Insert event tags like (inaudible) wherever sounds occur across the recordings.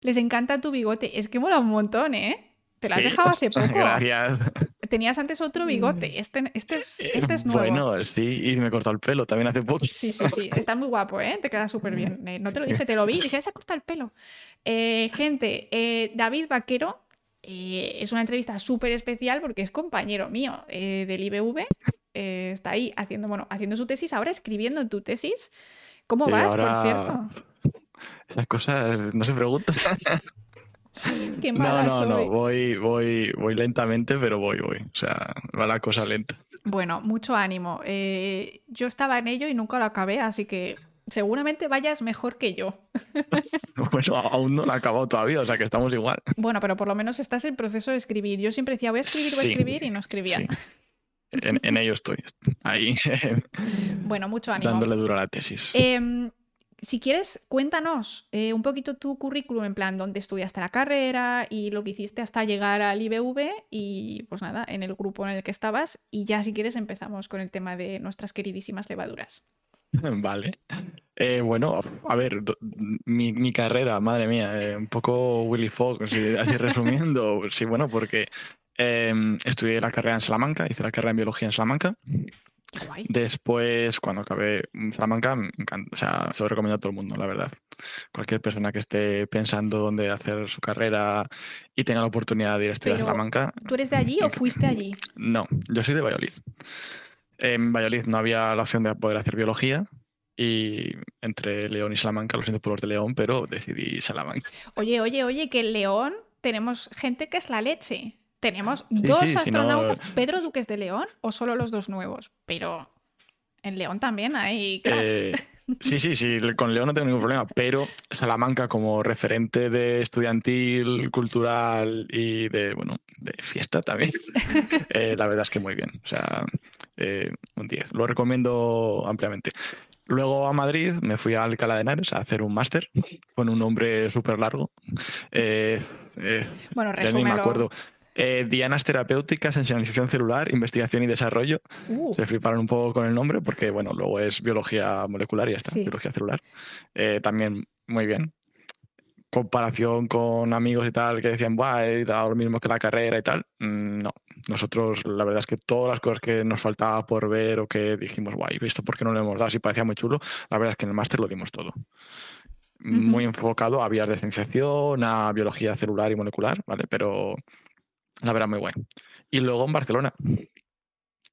Les encanta tu bigote. Es que mola un montón, ¿eh? Te lo has dejado hace (laughs) poco. Gracias. (laughs) Tenías antes otro bigote. Este, este, es, este es nuevo. Bueno, sí, y me he cortado el pelo también hace poco. Sí, sí, sí. Está muy guapo, ¿eh? Te queda súper bien. (laughs) Eh, no te lo dije, te lo vi. Dije, se ha cortado el pelo. Eh, gente, eh, David Vaquero es una entrevista súper especial porque es compañero mío del IBV. está ahí haciendo, bueno, haciendo su tesis, ahora escribiendo tu tesis. ¿Cómo vas, por cierto? Esas cosas no se preguntan. (laughs) Qué no, no, no, voy, voy, voy lentamente, pero voy, voy. O sea, va la cosa lenta. Bueno, mucho ánimo. Eh, yo estaba en ello y nunca lo acabé, así que seguramente vayas mejor que yo. (laughs) bueno, aún no lo he acabado todavía, o sea que estamos igual. Bueno, pero por lo menos estás en proceso de escribir. Yo siempre decía, voy a escribir, voy a escribir y no escribía. En, ello estoy, ahí. (laughs) bueno, mucho ánimo. Dándole duro a la tesis. Eh, si quieres, cuéntanos eh, un poquito tu currículum, en plan, dónde estudiaste la carrera y lo que hiciste hasta llegar al IBV y pues nada, en el grupo en el que estabas y ya si quieres empezamos con el tema de nuestras queridísimas levaduras. (laughs) Vale. Eh, bueno, a ver, mi, carrera, madre mía, eh, un poco Willy Fogg, así, resumiendo. (laughs) sí, bueno, porque em, estudié la carrera en Salamanca, hice la carrera en biología en Salamanca. Después, cuando acabé Salamanca, o sea, se lo recomiendo a todo el mundo, la verdad. Cualquier persona que esté pensando dónde hacer su carrera y tenga la oportunidad de ir a estudiar a Salamanca. ¿Tú eres de allí o fuiste allí? No, yo soy de Valladolid. En Valladolid no había la opción de poder hacer biología y entre León y Salamanca, lo siento por los de León, pero decidí Salamanca. Oye, oye, oye, que en León tenemos gente que es la leche. Tenemos dos astronautas. ¿Pedro Duques de León o solo los dos nuevos? Pero en León también hay eh, sí, sí, sí, con León no tengo ningún problema, pero Salamanca como referente de estudiantil, cultural y de, bueno, de fiesta también, (laughs) eh, la verdad es que muy bien. O sea, eh, un 10. Lo recomiendo ampliamente. Luego a Madrid me fui a Alcalá de Henares a hacer un máster con un nombre súper largo. bueno, resúmelo. me acuerdo. Eh, dianas terapéuticas en señalización celular, investigación y desarrollo. Uh. Se fliparon un poco con el nombre porque, bueno, luego es biología molecular y ya está, biología celular. Eh, también muy bien. Comparación con amigos y tal que decían, Buah, he dado lo mismo que la carrera y tal. Mm, no, nosotros la verdad es que todas las cosas que nos faltaba por ver o que dijimos, guay, ¿visto por qué no lo hemos dado? Si parecía muy chulo, la verdad es que en el máster lo dimos todo. Muy enfocado a vías de cienciación, a biología celular y molecular, ¿vale? Pero la verdad, muy bueno. Y luego en Barcelona.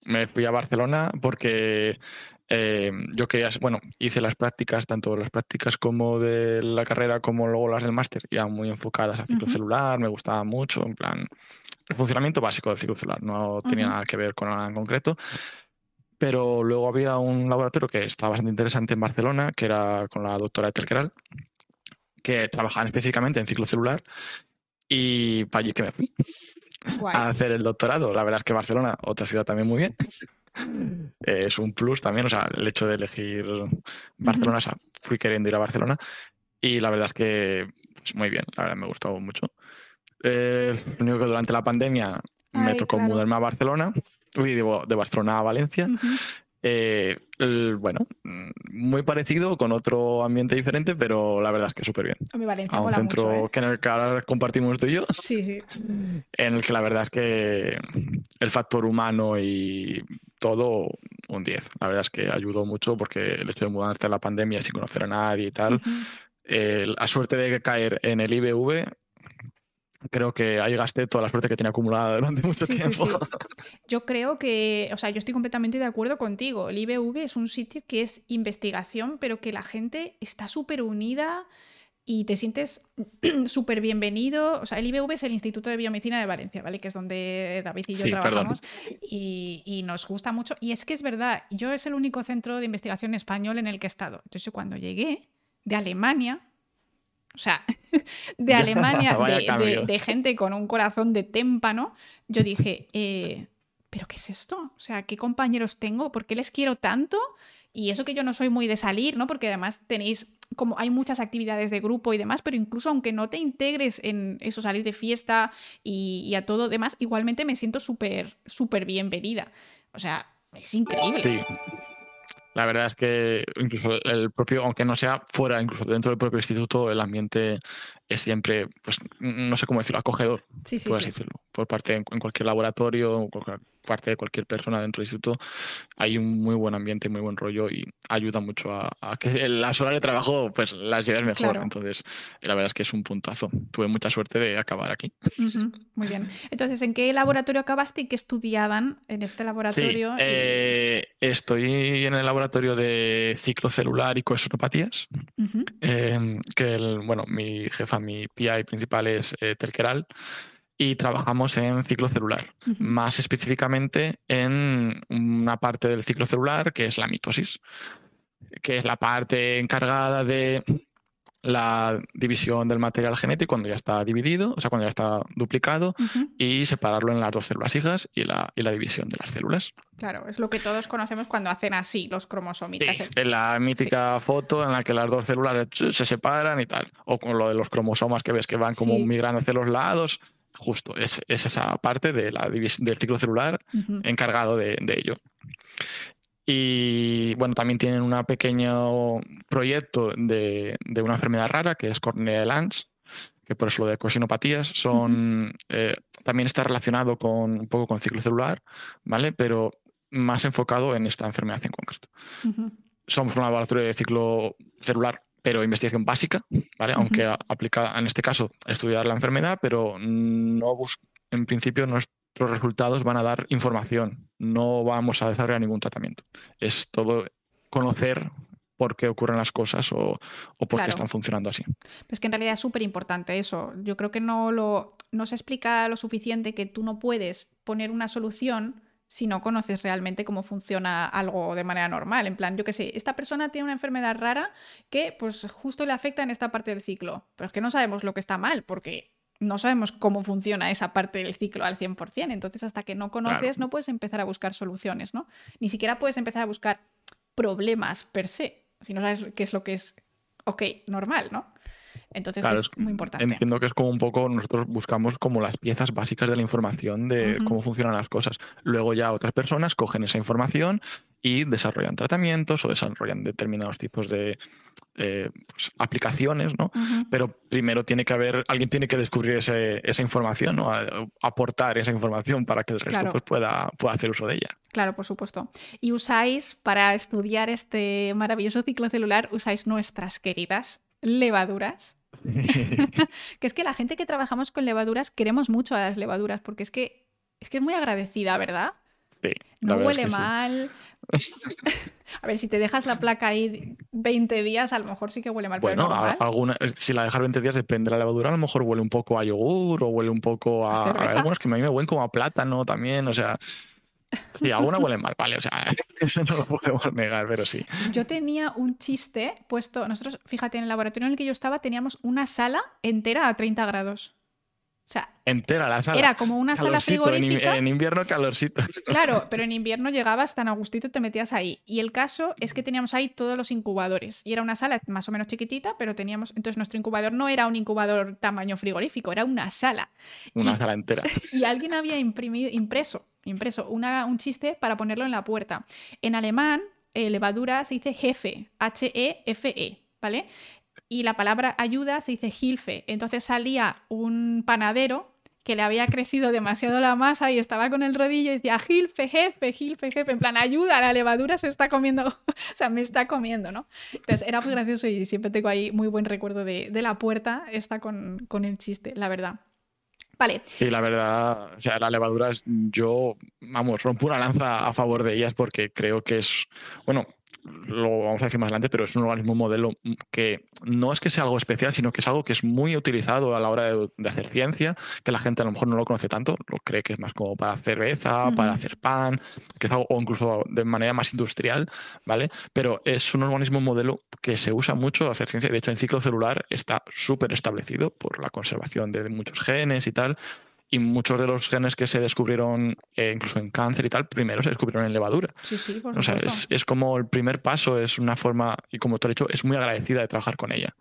Me fui a Barcelona porque eh, yo quería, bueno, hice las prácticas, tanto las prácticas como de la carrera como luego las del máster, ya muy enfocadas a ciclo celular, me gustaba mucho, en plan, el funcionamiento básico del ciclo celular, no tenía nada que ver con nada en concreto. Pero luego había un laboratorio que estaba bastante interesante en Barcelona, que era con la doctora Etelkeral, que trabajaba específicamente en ciclo celular, y para allí que me fui a hacer el doctorado. La verdad es que Barcelona, otra ciudad también muy bien. es un plus también, o sea, el hecho de elegir Barcelona, o sea, fui queriendo ir a Barcelona y la verdad es que pues, muy bien, la verdad me gustó mucho. Eh, lo único que durante la pandemia me tocó mudarme a Barcelona, uy, de Barcelona a Valencia. Eh, bueno, mm, muy parecido, con otro ambiente diferente, pero la verdad es que súper bien. A mi Valencia a un centro mucho, ¿eh? que en el que ahora compartimos tú y yo. Sí, sí. En el que la verdad es que el factor humano y todo, un 10. La verdad es que ayudó mucho porque el hecho de mudarte a la pandemia sin conocer a nadie y tal. la suerte de caer en el IBV creo que ahí gasté toda la suerte que tenía acumulada durante mucho tiempo. (laughs) Yo creo que, o sea, yo estoy completamente de acuerdo contigo. El IBV es un sitio que es investigación, pero que la gente está súper unida y te sientes (clears throat) súper bienvenido. O sea, el IBV es el Instituto de Biomedicina de Valencia, ¿vale? Que es donde David y yo trabajamos y, y, nos gusta mucho. Y es que es verdad, yo es el único centro de investigación español en el que he estado. Entonces, yo cuando llegué de Alemania, o sea, (laughs) de Alemania, (laughs) de, gente con un corazón de témpano, yo dije, eh, ¿pero qué es esto? O sea, ¿qué compañeros tengo? ¿Por qué les quiero tanto? Y eso que yo no soy muy de salir, ¿no? Porque además tenéis, como hay muchas actividades de grupo y demás, pero incluso aunque no te integres en eso, salir de fiesta y, a todo demás, igualmente me siento súper, súper bienvenida. O sea, es increíble. La verdad es que incluso el propio, aunque no sea fuera, incluso dentro del propio instituto, el ambiente es siempre, pues, no sé cómo decirlo, acogedor, sí, sí, por así decirlo. Por parte en, cualquier laboratorio, por parte de cualquier persona dentro del instituto, hay un muy buen ambiente, muy buen rollo y ayuda mucho a, que las horas de trabajo pues las lleves mejor. Entonces, la verdad es que es un puntazo. Tuve mucha suerte de acabar aquí. Muy bien. Entonces, ¿en qué laboratorio acabaste y qué estudiaban en este laboratorio? Eh, estoy en el laboratorio de ciclo celular y cohesionopatías, em, que el, bueno, mi jefa, mi PI principal es eh, Telqueral y trabajamos en ciclo celular, más específicamente en una parte del ciclo celular que es la mitosis, que es la parte encargada de la división del material genético cuando ya está dividido, o sea, cuando ya está duplicado, y separarlo en las dos células hijas y la, y la, división de las células. Claro, es lo que todos conocemos cuando hacen así los cromosomitas. Sí, la mítica foto en la que las dos células se separan y tal. O con lo de los cromosomas que ves que van como migrando hacia los lados. Justo, es, esa parte de la del ciclo celular encargado de, ello. Y bueno, también tienen un pequeño proyecto de, una enfermedad rara que es Cornea de Lange, que por eso lo de cosinopatías son, eh, también está relacionado con un poco con ciclo celular, ¿vale? Pero más enfocado en esta enfermedad en concreto. Somos un laboratorio de ciclo celular pero investigación básica, ¿vale? Aunque aplica en este caso estudiar la enfermedad, pero no en principio nuestros resultados van a dar información, no vamos a desarrollar ningún tratamiento. Es todo conocer por qué ocurren las cosas o, por qué están funcionando así. Pues que en realidad es súper importante eso. Yo creo que no, lo, no se explica lo suficiente que tú no puedes poner una solución si no conoces realmente cómo funciona algo de manera normal. En plan, yo qué sé, esta persona tiene una enfermedad rara que pues justo le afecta en esta parte del ciclo, pero es que no sabemos lo que está mal porque no sabemos cómo funciona esa parte del ciclo al 100%. Entonces, hasta que no conoces, no puedes empezar a buscar soluciones, ¿no? Ni siquiera puedes empezar a buscar problemas per se, si no sabes qué es lo que es, ok, normal, ¿no? Entonces es, muy importante. Entiendo que es como un poco, nosotros buscamos como las piezas básicas de la información de cómo funcionan las cosas. Luego ya otras personas cogen esa información y desarrollan tratamientos o desarrollan determinados tipos de eh, pues, aplicaciones, ¿no? Pero primero tiene que haber, alguien tiene que descubrir esa información, ¿no? aportar esa información para que el resto pues, pueda, pueda hacer uso de ella. Claro, por supuesto. Y usáis, para estudiar este maravilloso ciclo celular, usáis nuestras queridas levaduras. (laughs) que es que la gente que trabajamos con levaduras queremos mucho a las levaduras porque es que es, que es muy agradecida, ¿verdad? Sí, no huele mal. (laughs) a ver, si te dejas la placa ahí 20 días, a lo mejor sí que huele mal. Bueno, alguna, si la dejas 20 días, depende de la levadura, a lo mejor huele un poco a yogur o huele un poco a. (laughs) a algunos que a mí me huelen como a plátano también, o sea. Sí, alguna huele mal, vale, o sea, (laughs) eso no lo podemos negar, pero sí. Yo tenía un chiste puesto, nosotros, fíjate, en el laboratorio en el que yo estaba teníamos una sala entera a 30 grados. O sea, entera la sala. Era como una sala frigorífica. En, invierno calorcito. (laughs) Claro, pero en invierno llegabas tan a gustito y te metías ahí. Y el caso es que teníamos ahí todos los incubadores. Y era una sala más o menos chiquitita, pero teníamos. Entonces nuestro incubador no era un incubador tamaño frigorífico, era una sala. Una sala entera. (laughs) Y alguien había imprimido, impreso impreso una, un chiste para ponerlo en la puerta. En alemán, eh, levadura se dice jefe, H-E-F-E, -E, ¿vale? Y la palabra ayuda se dice Hilfe. Entonces salía un panadero que le había crecido demasiado la masa y estaba con el rodillo y decía, Gilfe, jefe, Gilfe, jefe, en plan, ayuda, la levadura se está comiendo, (laughs) o sea, me está comiendo, ¿no? Entonces era muy gracioso y siempre tengo ahí muy buen recuerdo de, la puerta, está con, con el chiste, la verdad. Vale. Y la verdad, o sea, las levaduras, yo, vamos, rompo una lanza a favor de ellas porque creo que es, bueno, lo vamos a decir más adelante, pero es un organismo modelo que no es que sea algo especial, sino que es algo que es muy utilizado a la hora de, hacer ciencia, que la gente a lo mejor no lo conoce tanto, lo cree que es más como para cerveza, para hacer pan, que es algo, o incluso de manera más industrial, ¿vale? Pero es un organismo modelo que se usa mucho a hacer ciencia, de hecho en ciclo celular está súper establecido por la conservación de muchos genes y tal, y muchos de los genes que se descubrieron eh, incluso en cáncer y tal, primero se descubrieron en levadura. Sí, sí, por o sea, es, como el primer paso, es una forma, y como te he dicho, es muy agradecida de trabajar con ella.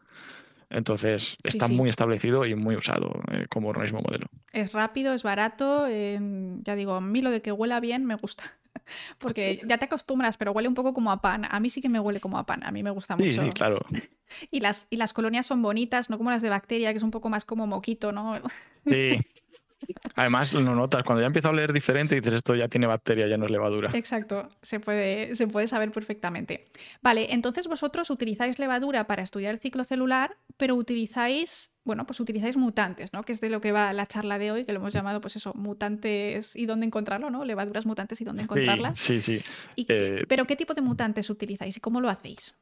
Entonces está muy establecido y muy usado eh, como organismo modelo. Es rápido, es barato, ya digo, a mí lo de que huela bien me gusta. (laughs) Porque ya te acostumbras, pero huele un poco como a pan. A mí sí que me huele como a pan. A mí me gusta mucho. Sí, claro. (laughs) Y las, y las colonias son bonitas, no como las de bacteria, que es un poco más como moquito, ¿no? Sí. Además, lo notas, cuando ya empieza a oler diferente, dices esto ya tiene bacteria, ya no es levadura. Exacto, se puede, se puede saber perfectamente. Vale, entonces vosotros utilizáis levadura para estudiar el ciclo celular, pero utilizáis, bueno, pues utilizáis mutantes, ¿no? Que es de lo que va la charla de hoy, que lo hemos llamado, pues eso, mutantes y dónde encontrarlo, ¿no? Levaduras mutantes y dónde encontrarlas. Sí, sí. Eh, pero ¿qué tipo de mutantes utilizáis y cómo lo hacéis?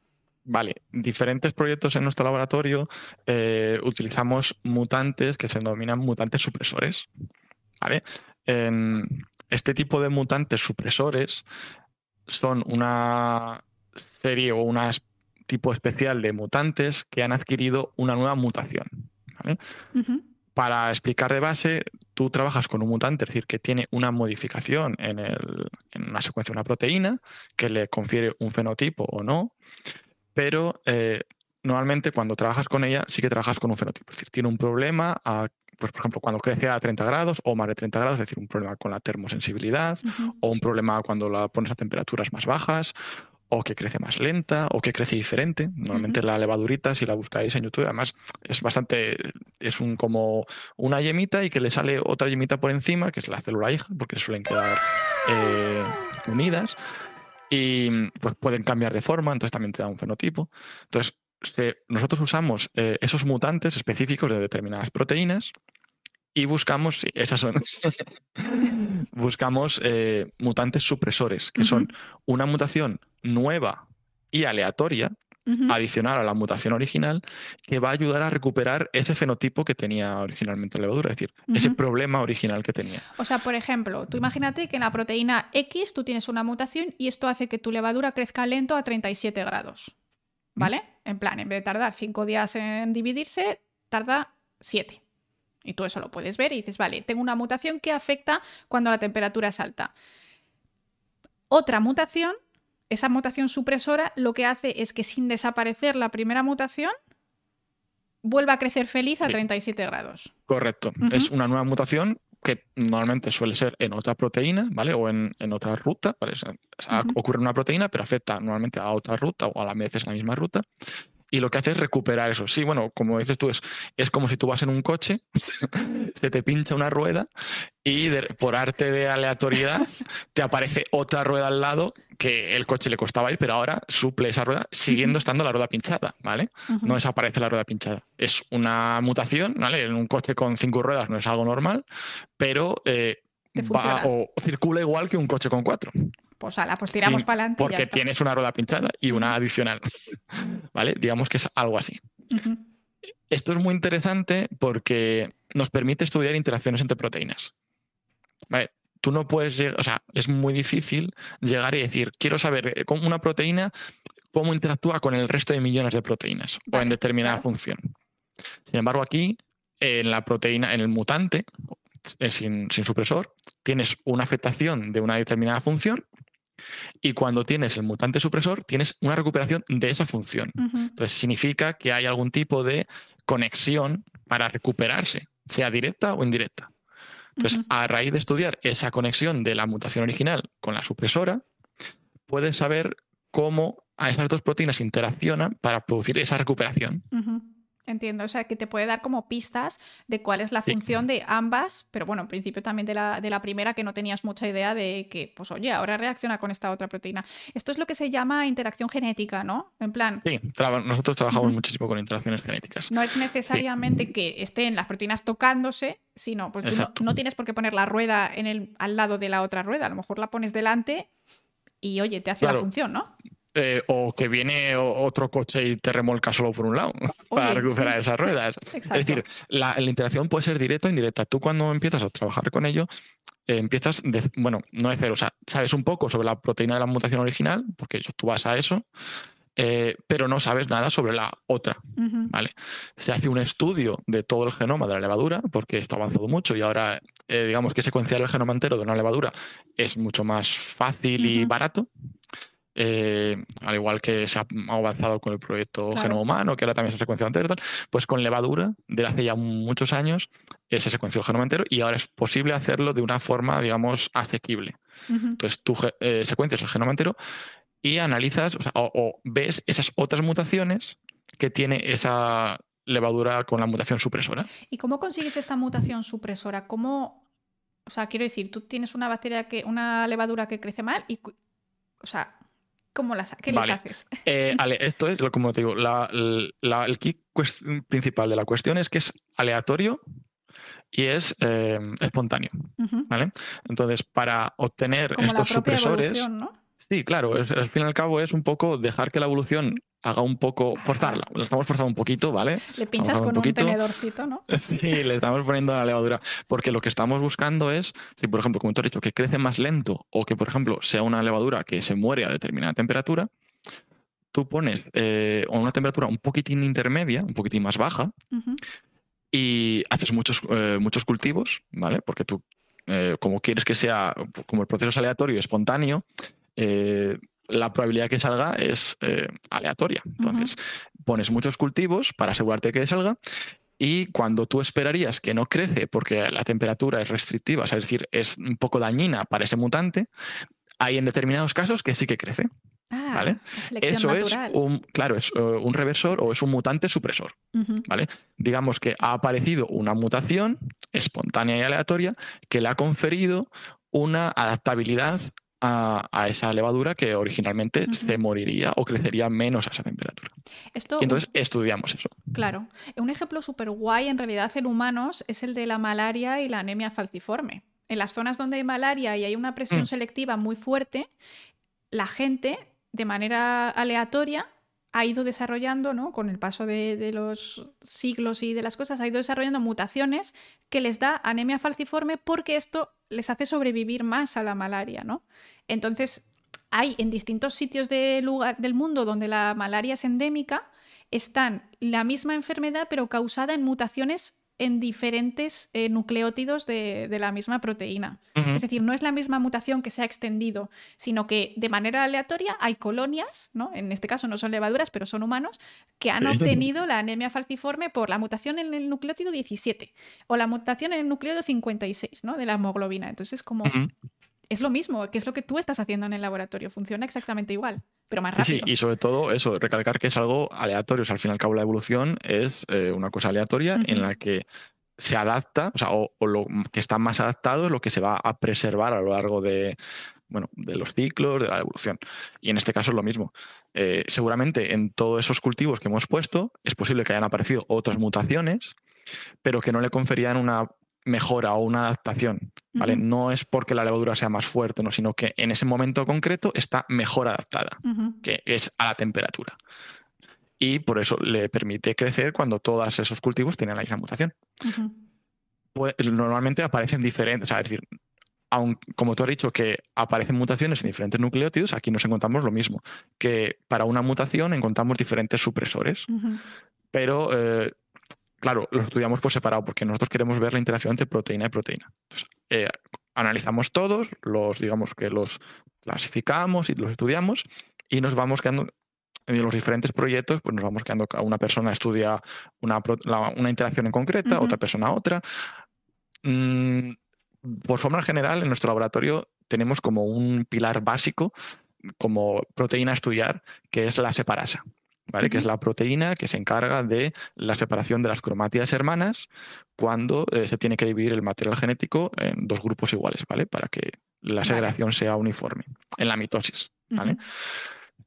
Vale, diferentes proyectos en nuestro laboratorio eh, utilizamos mutantes que se denominan mutantes supresores. ¿vale? este tipo de mutantes supresores son una serie o un tipo especial de mutantes que han adquirido una nueva mutación. Para explicar de base, tú trabajas con un mutante, es decir, que tiene una modificación en, en una secuencia de una proteína que le confiere un fenotipo o no, pero eh, normalmente cuando trabajas con ella sí que trabajas con un fenotipo. Es decir, tiene un problema, pues por ejemplo, cuando crece a 30 grados o más de 30 grados, es decir, un problema con la termosensibilidad o un problema cuando la pones a temperaturas más bajas o que crece más lenta o que crece diferente. Normalmente la levadurita, si la buscáis en YouTube, además es bastante, es un como una yemita y que le sale otra yemita por encima, que es la célula hija, porque suelen quedar eh, unidas y pues pueden cambiar de forma, entonces también te da un fenotipo. Entonces, nosotros usamos eh, esos mutantes específicos de determinadas proteínas y buscamos, sí, esas son, (laughs) buscamos eh, mutantes supresores, que son una mutación nueva y aleatoria adicional a la mutación original que va a ayudar a recuperar ese fenotipo que tenía originalmente la levadura, es decir, ese problema original que tenía. O sea, por ejemplo, tú imagínate que en la proteína X tú tienes una mutación y esto hace que tu levadura crezca lento a 37 grados. ¿Vale? En plan, en vez de tardar 5 días en dividirse, tarda 7. Y tú eso lo puedes ver y dices, vale, tengo una mutación que afecta cuando la temperatura es alta. Otra mutación esa mutación supresora lo que hace es que sin desaparecer la primera mutación, vuelva a crecer feliz a 37 grados. Correcto. Es una nueva mutación que normalmente suele ser en otra proteína, ¿vale? O en, otra ruta, ocurre en una proteína, pero afecta normalmente a otra ruta o a la vez es la misma ruta y lo que hace es recuperar eso. Sí, bueno, como dices tú, es, es como si tú vas en un coche, (laughs) se te pincha una rueda y por arte de aleatoriedad te aparece otra rueda al lado que el coche le costaba ir, pero ahora suple esa rueda siguiendo estando la rueda pinchada, ¿vale? No desaparece la rueda pinchada. Es una mutación, ¿vale? En un coche con cinco ruedas no es algo normal, pero eh, va o circula igual que un coche con cuatro pues ala, pues tiramos para adelante. Porque tienes una rueda pinchada y una adicional. (laughs) ¿Vale? Digamos que es algo así. Esto es muy interesante porque nos permite estudiar interacciones entre proteínas. ¿Vale? Tú no puedes llegar, o sea, es muy difícil llegar y decir, quiero saber eh, cómo una proteína cómo interactúa con el resto de millones de proteínas o en determinada función. Sin embargo, aquí en la proteína, en el mutante, eh, sin, sin, supresor, tienes una afectación de una determinada función y cuando tienes el mutante supresor, tienes una recuperación de esa función. Entonces, significa que hay algún tipo de conexión para recuperarse, sea directa o indirecta. Entonces, a raíz de estudiar esa conexión de la mutación original con la supresora, puedes saber cómo a esas dos proteínas interaccionan para producir esa recuperación. Entiendo, o sea, que te puede dar como pistas de cuál es la función de ambas, pero bueno, en principio también de la, de la primera que no tenías mucha idea de que, pues oye, ahora reacciona con esta otra proteína. Esto es lo que se llama interacción genética, ¿no? En plan... Sí, nosotros trabajamos muchísimo con interacciones genéticas. No es necesariamente que estén las proteínas tocándose, sino, pues tú no, tienes por qué poner la rueda en el, al lado de la otra rueda, a lo mejor la pones delante y oye, te hace la función, ¿no? Eh, o que viene otro coche y te remolca solo por un lado (laughs) para recuperar esas ruedas. (laughs) Es decir, la, interacción puede ser directa o indirecta. Tú cuando empiezas a trabajar con ello, eh, empiezas, de, bueno, no de cero, o sea, sabes un poco sobre la proteína de la mutación original, porque tú vas a eso, eh, pero no sabes nada sobre la otra. ¿vale? Se hace un estudio de todo el genoma de la levadura, porque esto ha avanzado mucho y ahora, digamos que secuenciar el genoma entero de una levadura es mucho más fácil y barato. Eh, al igual que se ha avanzado con el proyecto Genoma Humano, que ahora también se ha secuenciado entero, pues con levadura, desde hace ya muchos años, eh, se secuenció el genoma entero y ahora es posible hacerlo de una forma, digamos, asequible. Entonces tú eh, secuencias el genoma entero y analizas o, ves esas otras mutaciones que tiene esa levadura con la mutación supresora. ¿Y cómo consigues esta mutación supresora? ¿Cómo, o sea, quiero decir, tú tienes una bacteria que, una levadura que crece mal y, o sea, ¿Cómo las, ¿Qué les haces? Eh, esto es, como te digo, el kit principal de la cuestión es que es aleatorio y es eh, espontáneo. ¿vale? Entonces, para obtener estos supresores. Sí, claro, al fin y al cabo es un poco dejar que la evolución haga un poco, forzarla. Lo estamos forzando un poquito, ¿vale? Le pinchas con un, tenedorcito, ¿no? (laughs) Sí, le estamos poniendo la levadura. Porque lo que estamos buscando es, si por ejemplo, como tú has dicho, que crece más lento o que, por ejemplo, sea una levadura que se muere a determinada temperatura, tú pones eh, una temperatura un poquitín intermedia, un poquitín más baja, y haces muchos, eh, muchos cultivos, ¿vale? Porque tú, eh, como quieres que sea, como el proceso es aleatorio y espontáneo, eh, la probabilidad que salga es eh, aleatoria. Entonces, pones muchos cultivos para asegurarte de que salga y cuando tú esperarías que no crece porque la temperatura es restrictiva, es decir, es un poco dañina para ese mutante, hay en determinados casos que sí que crece. Ah, ¿vale? Eso es un, claro, es eh, un reversor o es un mutante supresor. ¿vale? Digamos que ha aparecido una mutación espontánea y aleatoria que le ha conferido una adaptabilidad a, esa levadura que originalmente se moriría o crecería menos a esa temperatura. y entonces estudiamos eso. Claro. Un ejemplo súper guay en realidad en humanos es el de la malaria y la anemia falciforme. En las zonas donde hay malaria y hay una presión mm. selectiva muy fuerte, la gente, de manera aleatoria, ha ido desarrollando, ¿no? con el paso de, los siglos y de las cosas, ha ido desarrollando mutaciones que les da anemia falciforme porque esto les hace sobrevivir más a la malaria. ¿no? Entonces, hay en distintos sitios del mundo donde la malaria es endémica, están la misma enfermedad pero causada en mutaciones en diferentes eh, nucleótidos de, la misma proteína. Es decir, no es la misma mutación que se ha extendido, sino que de manera aleatoria hay colonias, ¿no? en este caso no son levaduras, pero son humanos, que han obtenido la anemia falciforme por la mutación en el nucleótido 17 o la mutación en el nucleótido 56 ¿no? de la hemoglobina. Entonces, como es lo mismo, que es lo que tú estás haciendo en el laboratorio, funciona exactamente igual pero más rápido. Sí, y sobre todo eso, recalcar que es algo aleatorio. O sea, al fin y al cabo, la evolución es eh, una cosa aleatoria en la que se adapta, o sea, o, lo que está más adaptado es lo que se va a preservar a lo largo de, bueno, de los ciclos, de la evolución. Y en este caso es lo mismo. Eh, seguramente en todos esos cultivos que hemos puesto es posible que hayan aparecido otras mutaciones, pero que no le conferían una mejora o una adaptación, ¿vale? No es porque la levadura sea más fuerte, no, sino que en ese momento concreto está mejor adaptada, que es a la temperatura. Y por eso le permite crecer cuando todos esos cultivos tienen la misma mutación. pues, normalmente aparecen diferentes, es decir, como tú has dicho que aparecen mutaciones en diferentes nucleótidos, aquí nos encontramos lo mismo, que para una mutación encontramos diferentes supresores. Pero eh, claro, los estudiamos por separado porque nosotros queremos ver la interacción entre proteína y proteína. Entonces, eh, analizamos todos, los, digamos que los clasificamos y los estudiamos y nos vamos quedando en los diferentes proyectos, pues nos vamos quedando, una persona estudia una, interacción en concreta, otra persona otra. Mm, por forma general, en nuestro laboratorio tenemos como un pilar básico como proteína a estudiar, que es la separasa que es la proteína que se encarga de la separación de las cromátidas hermanas cuando eh, se tiene que dividir el material genético en dos grupos iguales, ¿vale? Para que la segregación sea uniforme en la mitosis. ¿vale?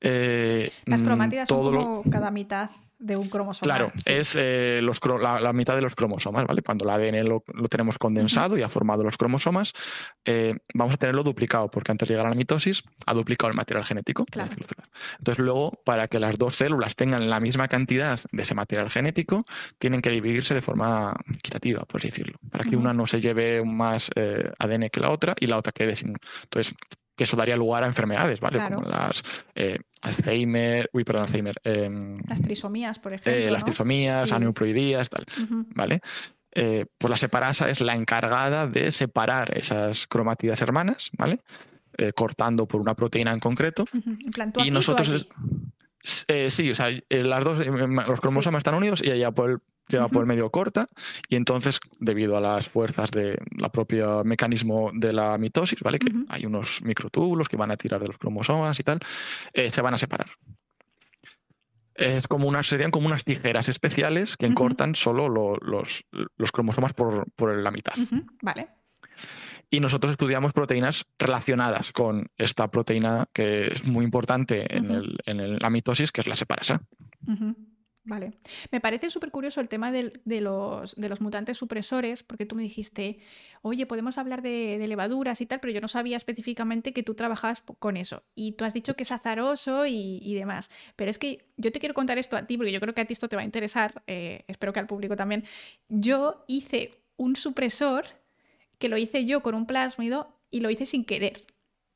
Eh, las cromátidas son como cada mitad de un cromosoma. Claro, es eh, la, mitad de los cromosomas, ¿vale? Cuando el ADN lo, tenemos condensado y ha formado los cromosomas, eh, vamos a tenerlo duplicado, porque antes de llegar a la mitosis ha duplicado el material genético. Entonces, luego, para que las dos células tengan la misma cantidad de ese material genético, tienen que dividirse de forma equitativa, por así decirlo, para que una no se lleve más eh, ADN que la otra y la otra quede sin. Entonces, que eso daría lugar a enfermedades, ¿vale? Como las eh, Alzheimer, uy, perdón, Alzheimer. Em, las trisomías, por ejemplo. Eh, las trisomías, aneuploidías, tal, ¿vale? Eh, pues la separasa es la encargada de separar esas cromátidas hermanas, ¿vale? eh, cortando por una proteína en concreto. y nosotros... Sí, o sea, las dos, los cromosomas están unidos y ella por el, lleva por el medio corta y entonces debido a las fuerzas de la propia mecanismo de la mitosis, ¿vale? Que hay unos microtúbulos que van a tirar de los cromosomas y tal, se van a separar es como unas, serían como unas tijeras especiales que cortan solo los, los, cromosomas por, por, la mitad. Vale. Y nosotros estudiamos proteínas relacionadas con esta proteína que es muy importante en, el, en la mitosis, que es la separasa. Vale. Me parece súper curioso el tema de, los, de, los, mutantes supresores, porque tú me dijiste, oye, podemos hablar de, levaduras y tal, pero yo no sabía específicamente que tú trabajabas con eso. Y tú has dicho que es azaroso y, demás. Pero es que yo te quiero contar esto a ti, porque yo creo que a ti esto te va a interesar, eh, espero que al público también. Yo hice un supresor que lo hice yo con un plásmido y lo hice sin querer.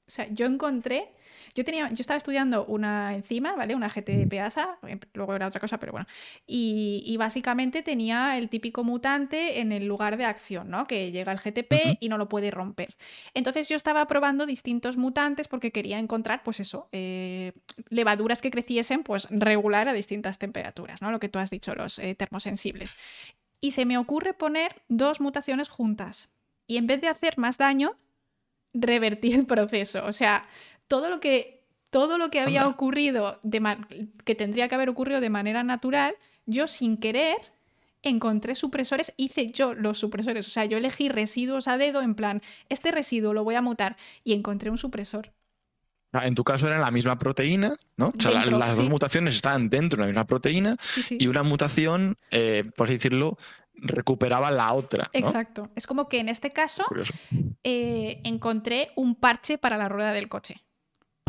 O sea, yo encontré yo, tenía, yo estaba estudiando una enzima, ¿vale? Una GTPasa, eh, luego era otra cosa, pero bueno. Y, básicamente tenía el típico mutante en el lugar de acción, ¿no? Que llega el GTP y no lo puede romper. Entonces yo estaba probando distintos mutantes porque quería encontrar, pues eso, eh, levaduras que creciesen, pues regular a distintas temperaturas, ¿no? Lo que tú has dicho, los eh, termosensibles. Y se me ocurre poner dos mutaciones juntas. Y en vez de hacer más daño, revertí el proceso. O sea, todo lo que, todo lo que había ocurrido, de que tendría que haber ocurrido de manera natural, yo sin querer encontré supresores, hice yo los supresores. O sea, yo elegí residuos a dedo en plan, este residuo lo voy a mutar y encontré un supresor. Ah, en tu caso era la misma proteína, ¿no? O sea, las dos mutaciones estaban dentro de la misma proteína y una mutación, eh, por así decirlo, recuperaba la otra. Exacto. Es como que en este caso eh, encontré un parche para la rueda del coche.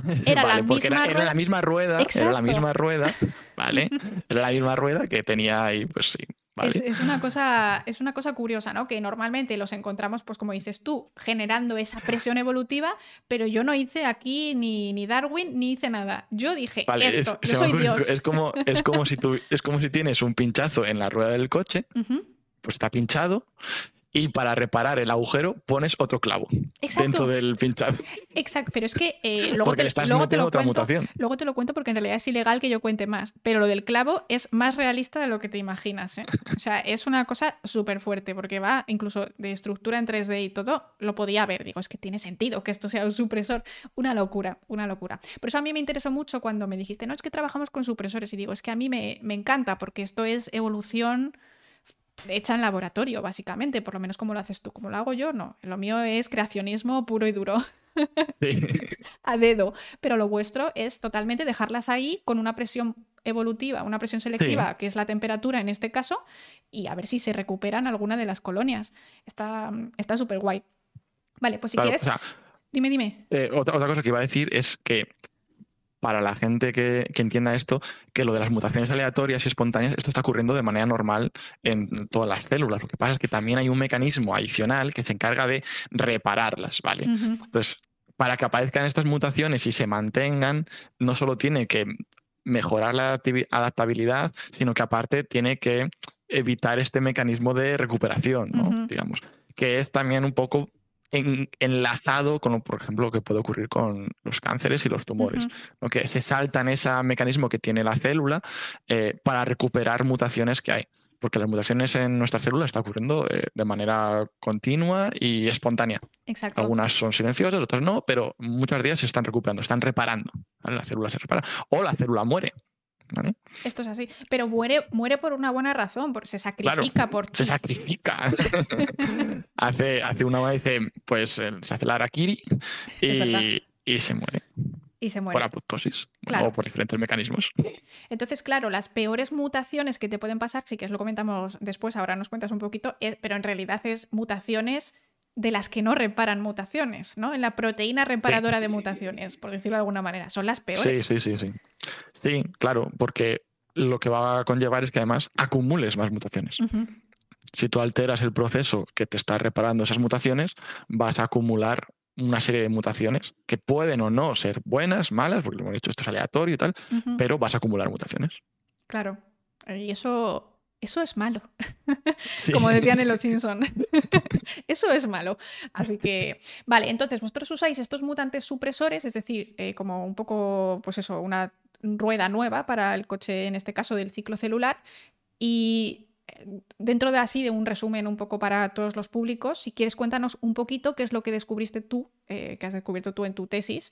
(laughs) Era, la misma era, la misma rueda, era la misma rueda, ¿vale? Era la misma rueda que tenía ahí, pues sí. Es, una cosa, es una cosa curiosa, ¿no? Que normalmente los encontramos, pues como dices tú, generando esa presión evolutiva, pero yo no hice aquí ni, ni Darwin ni hice nada. Yo dije esto, yo soy Dios. Es como, es, como si tú, es como si tienes un pinchazo en la rueda del coche, (laughs) pues está pinchado, y para reparar el agujero pones otro clavo dentro del pinchado. Exacto, pero es que eh, (laughs) luego, te, estás luego te lo otra cuento, mutación. luego te lo cuento porque en realidad es ilegal que yo cuente más, pero lo del clavo es más realista de lo que te imaginas. ¿eh? O sea, (laughs) es una cosa súper fuerte porque va incluso de estructura en 3D y todo, lo podía ver. Digo, es que tiene sentido que esto sea un supresor. Una locura, una locura. Por eso a mí me interesó mucho cuando me dijiste, no, es que trabajamos con supresores y digo, es que a mí me, me encanta porque esto es evolución hecha en laboratorio, básicamente, por lo menos como lo haces tú. Como lo hago yo, no. Lo mío es creacionismo puro y duro. (laughs) a dedo. Pero lo vuestro es totalmente dejarlas ahí con una presión evolutiva, una presión selectiva, que es la temperatura en este caso, y a ver si se recuperan alguna de las colonias. Está súper guay. Vale, pues si quieres. dime, dime. Eh, otra, otra cosa que iba a decir es que para la gente que, entienda esto, que lo de las mutaciones aleatorias y espontáneas, esto está ocurriendo de manera normal en todas las células. Lo que pasa es que también hay un mecanismo adicional que se encarga de repararlas, ¿vale? Entonces, para que aparezcan estas mutaciones y se mantengan, no solo tiene que mejorar la adaptabilidad, sino que aparte tiene que evitar este mecanismo de recuperación, ¿no? Digamos, que es también un poco enlazado con, por ejemplo, lo que puede ocurrir con los cánceres y los tumores, que se saltan ese mecanismo que tiene la célula eh, para recuperar mutaciones que hay. Porque las mutaciones en nuestras células están ocurriendo eh, de manera continua y espontánea. Exacto. Algunas son silenciosas, otras no, pero muchas días se están recuperando, están reparando. La célula se repara. O la célula muere. Esto es así. Pero muere, muere por una buena razón, porque se sacrifica por Se sacrifica. (laughs) hace, hace una vez pues se hace la Arakiri (laughs) y, se muere. Y se muere. Por apoptosis o por diferentes mecanismos. Entonces, claro, las peores mutaciones que te pueden pasar, sí que os lo comentamos después, ahora nos cuentas un poquito, pero en realidad es mutaciones de las que no reparan mutaciones, ¿no? En la proteína reparadora de mutaciones, por decirlo de alguna manera. Son las peores. Sí, sí, sí, sí. Sí, claro, porque lo que va a conllevar es que además acumules más mutaciones. Si tú alteras el proceso que te está reparando esas mutaciones, vas a acumular una serie de mutaciones que pueden o no ser buenas, malas, porque hemos dicho esto es aleatorio y tal, pero vas a acumular mutaciones. Claro. Y eso eso es malo. Como decían en Los (laughs) Simpson. (laughs) eso es malo. Así que, vale, entonces vosotros usáis estos mutantes supresores, es decir, eh, como un poco, pues eso, una rueda nueva para el coche, en este caso del ciclo celular. Y eh, dentro de así, de un resumen un poco para todos los públicos, si quieres cuéntanos un poquito qué es lo que descubriste tú, eh, que has descubierto tú en tu tesis,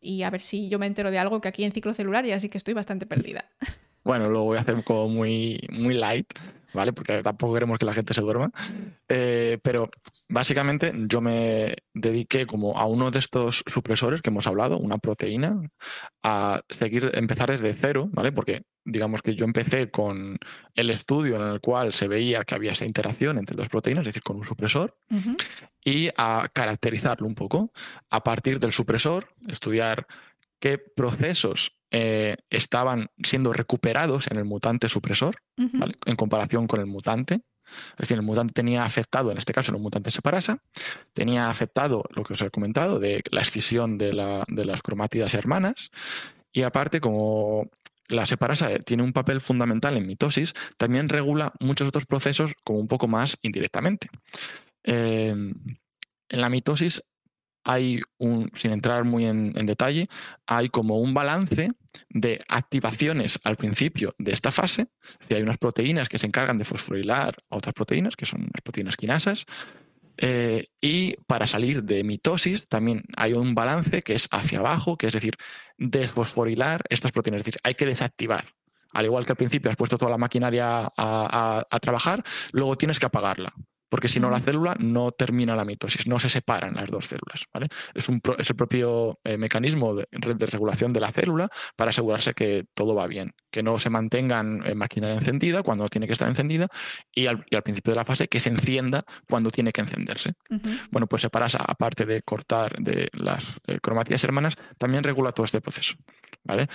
y a ver si yo me entero de algo que aquí en ciclo celular ya sí que estoy bastante perdida. (laughs) Bueno, lo voy a hacer como muy, muy light, ¿vale? Porque tampoco queremos que la gente se duerma. Eh, pero básicamente yo me dediqué como a uno de estos supresores que hemos hablado, una proteína, a seguir, empezar desde cero, ¿vale? Porque digamos que yo empecé con el estudio en el cual se veía que había esa interacción entre dos proteínas, es decir, con un supresor, y a caracterizarlo un poco. A partir del supresor, estudiar qué procesos eh, estaban siendo recuperados en el mutante supresor, en comparación con el mutante. Es decir, el mutante tenía afectado, en este caso el mutante separasa, tenía afectado lo que os he comentado de la escisión de, las cromátidas hermanas, y aparte, como la separasa tiene un papel fundamental en mitosis, también regula muchos otros procesos como un poco más indirectamente. Eh, en la mitosis hay un, sin entrar muy en, detalle, hay como un balance de activaciones al principio de esta fase. Es hay unas proteínas que se encargan de fosforilar a otras proteínas, que son las proteínas quinasas. Eh, y para salir de mitosis también hay un balance que es hacia abajo, que es decir, desfosforilar estas proteínas. Es decir, hay que desactivar. Al igual que al principio has puesto toda la maquinaria a trabajar, luego tienes que apagarla porque si no la célula no termina la mitosis, no se separan las dos células. ¿vale? Es, un, es el propio eh, mecanismo de, regulación de la célula para asegurarse que todo va bien, que no se mantengan en maquinaria encendida cuando tiene que estar encendida y al, principio de la fase que se encienda cuando tiene que encenderse. Bueno, pues separasa, aparte de cortar de las eh, cromatías hermanas, también regula todo este proceso. ¿vale?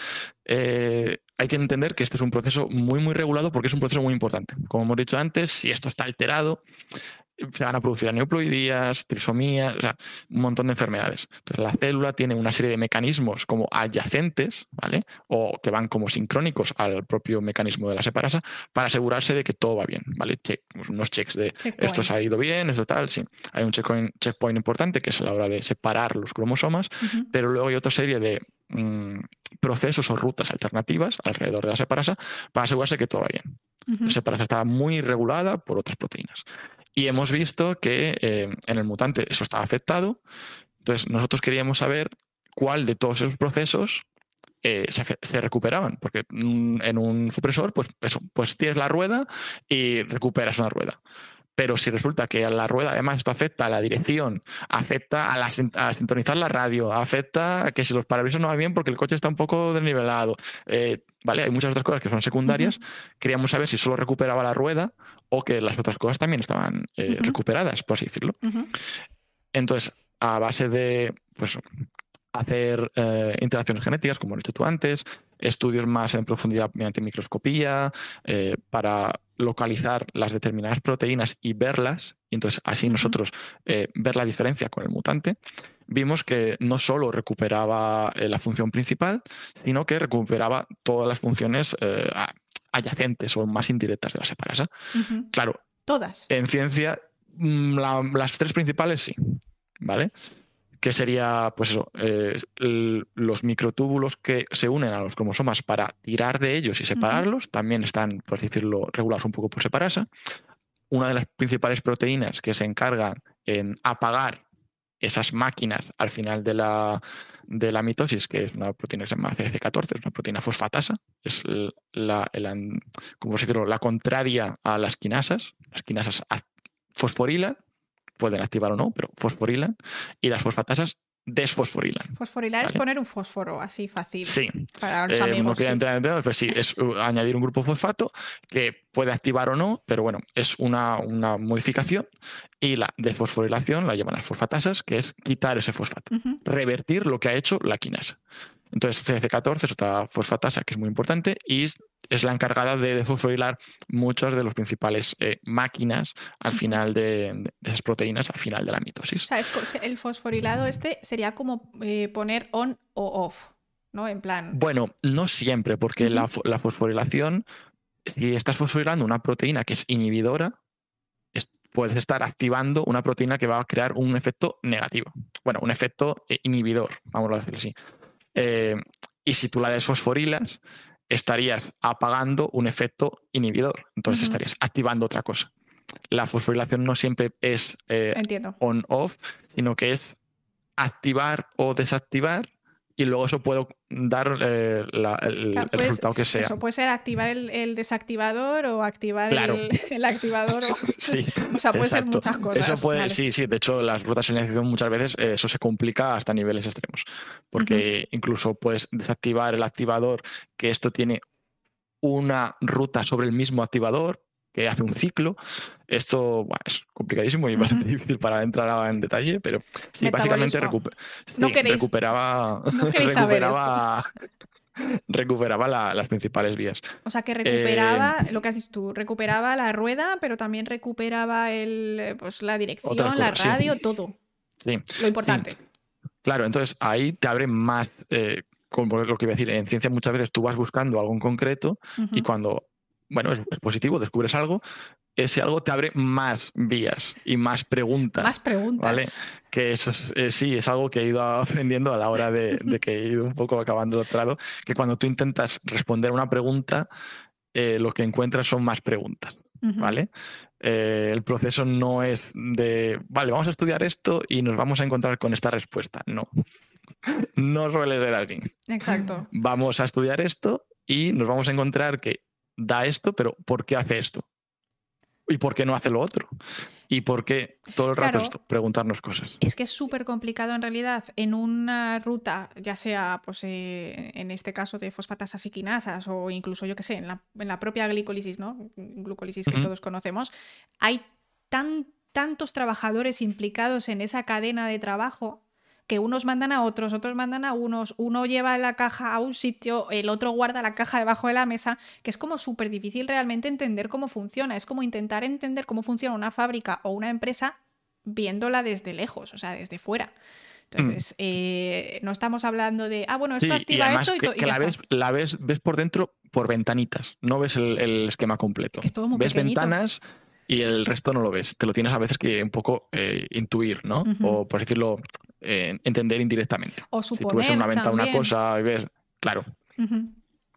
Eh, hay que entender que este es un proceso muy, muy regulado porque es un proceso muy importante. Como hemos dicho antes, si esto está alterado, se van a producir aneuploidías, trisomías, o sea, un montón de enfermedades. Entonces, la célula tiene una serie de mecanismos como adyacentes, ¿vale? O que van como sincrónicos al propio mecanismo de la separasa para asegurarse de que todo va bien, ¿vale? Pues unos checks de esto se ha ido bien, esto tal, sí. Hay un checkpoint, checkpoint importante que es a la hora de separar los cromosomas, pero luego hay otra serie de Mm, procesos o rutas alternativas alrededor de la separasa para asegurarse que todo va bien. La separasa está muy regulada por otras proteínas. Y hemos visto que eh, en el mutante eso estaba afectado. Entonces, nosotros queríamos saber cuál de todos esos procesos eh, se, recuperaban, porque mm, en un supresor, pues eso, pues tienes la rueda y recuperas una rueda. Pero si resulta que a la rueda, además, esto afecta a la dirección, afecta a, la, sintonizar la radio, afecta a que si los parabrisas no van bien porque el coche está un poco desnivelado. Eh, ¿vale? Hay muchas otras cosas que son secundarias. Queríamos saber si solo recuperaba la rueda o que las otras cosas también estaban eh, recuperadas, por así decirlo. Entonces, a base de pues, hacer eh, interacciones genéticas, como has dicho tú antes, estudios más en profundidad mediante microscopía, para localizar las determinadas proteínas y verlas, y entonces así nosotros eh, ver la diferencia con el mutante, vimos que no solo recuperaba eh, la función principal, sino que recuperaba todas las funciones eh, adyacentes o más indirectas de la separasa. Claro. Todas. En ciencia, mm, las tres principales sí, ¿vale? Que sería, pues eso, eh, los microtúbulos que se unen a los cromosomas para tirar de ellos y separarlos, también están, por decirlo, regulados un poco por separasa. Una de las principales proteínas que se encargan en apagar esas máquinas al final de la, de la mitosis, que es una proteína que se llama CC14, es una proteína fosfatasa, es la, decirlo? la contraria a las quinasas. Las quinasas fosforilan pueden activar o no, pero fosforilan, y las fosfatasas desfosforilan. Fosforilar es poner un fósforo así fácil. Sí. Para los amigos. No quería entrar en temas, pero sí, es uh, añadir un grupo fosfato que puede activar o no, pero bueno, es una, una modificación y la desfosforilación la llaman las fosfatasas, que es quitar ese fosfato, revertir lo que ha hecho la quinasa. Entonces, CC14 es otra fosfatasa que es muy importante y es la encargada de fosforilar muchas de las principales eh, máquinas al final de, esas proteínas, al final de la mitosis. O sea, el fosforilado este sería como eh, poner on o off, ¿no? En plan. Bueno, no siempre, porque la, fosforilación si estás fosforilando una proteína que es inhibidora, puedes estar activando una proteína que va a crear un efecto negativo. Bueno, un efecto eh, inhibidor, vamos a decirlo así. Eh, y si tú la desfosforilas, estarías apagando un efecto inhibidor. Entonces estarías activando otra cosa. La fosforilación no siempre es eh, on-off, sino que es activar o desactivar y luego eso puedo dar eh, el, resultado que sea. Eso puede ser activar el, desactivador o activar el, (laughs) activador. O, (laughs) sí, (laughs) o sea, puede ser muchas cosas. Eso puede, sí, sí. De hecho, las rutas de señalización muchas veces eh, eso se complica hasta niveles extremos. Porque incluso puedes desactivar el activador, que esto tiene una ruta sobre el mismo activador, que hace un ciclo. Esto es complicadísimo y bastante difícil para entrar en detalle, pero sí, básicamente recuperaba, (laughs) recuperaba, (laughs) recuperaba las principales vías. O sea, que recuperaba, eh, lo que has dicho tú, recuperaba la rueda, pero también recuperaba el, pues, la dirección, la radio, todo. Sí. Lo importante. Claro, entonces ahí te abre más, eh, como lo que iba a decir, en ciencia muchas veces tú vas buscando algo en concreto y cuando bueno, es, positivo, descubres algo, ese algo te abre más vías y más preguntas. Más preguntas. ¿vale? Que eso eh, sí, es algo que he ido (laughs) aprendiendo a la hora de, que he ido un poco acabando el doctorado, que cuando tú intentas responder una pregunta, eh, lo que encuentras son más preguntas. ¿Vale? Eh, el proceso no es de, vale, vamos a estudiar esto y nos vamos a encontrar con esta respuesta. No. (laughs) No suele ser así. Exacto. Vamos a estudiar esto y nos vamos a encontrar que da esto, pero ¿por qué hace esto? ¿Y por qué no hace lo otro? ¿Y por qué todo el rato preguntarnos cosas? Es que es súper complicado en realidad en una ruta, ya sea pues, eh, en este caso de fosfatas asiquinasas o incluso yo que sé, en la, propia glicólisis, ¿no? Glucólisis que todos conocemos, hay tan, tantos trabajadores implicados en esa cadena de trabajo que unos mandan a otros, otros mandan a unos, uno lleva la caja a un sitio, el otro guarda la caja debajo de la mesa, que es como súper difícil realmente entender cómo funciona. Es como intentar entender cómo funciona una fábrica o una empresa viéndola desde lejos, o sea, desde fuera. Entonces, mm. eh, no estamos hablando de, ah, bueno, esto activa esto y, que, la, ves, la ves, ves por dentro por ventanitas, no ves el, esquema completo. ves ventanas y el resto no lo ves. Te lo tienes a veces que un poco eh, intuir, ¿no? O por decirlo, eh, entender indirectamente. O suponer si tú ves en una venta una cosa y ves, claro.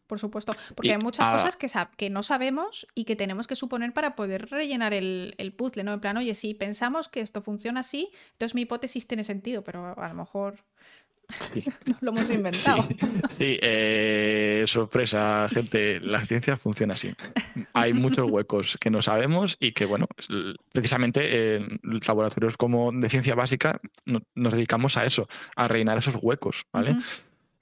Por supuesto, porque hay muchas cosas que, que, no sabemos y que tenemos que suponer para poder rellenar el, el, puzzle, ¿no? En plan, oye, si pensamos que esto funciona así, entonces mi hipótesis tiene sentido, pero a lo mejor Sí. (laughs) lo hemos inventado. Sí, eh, sorpresa, gente. La ciencia funciona así. Hay muchos huecos que no sabemos y que, bueno, precisamente en laboratorios como de ciencia básica nos dedicamos a eso, a rellenar esos huecos, ¿vale?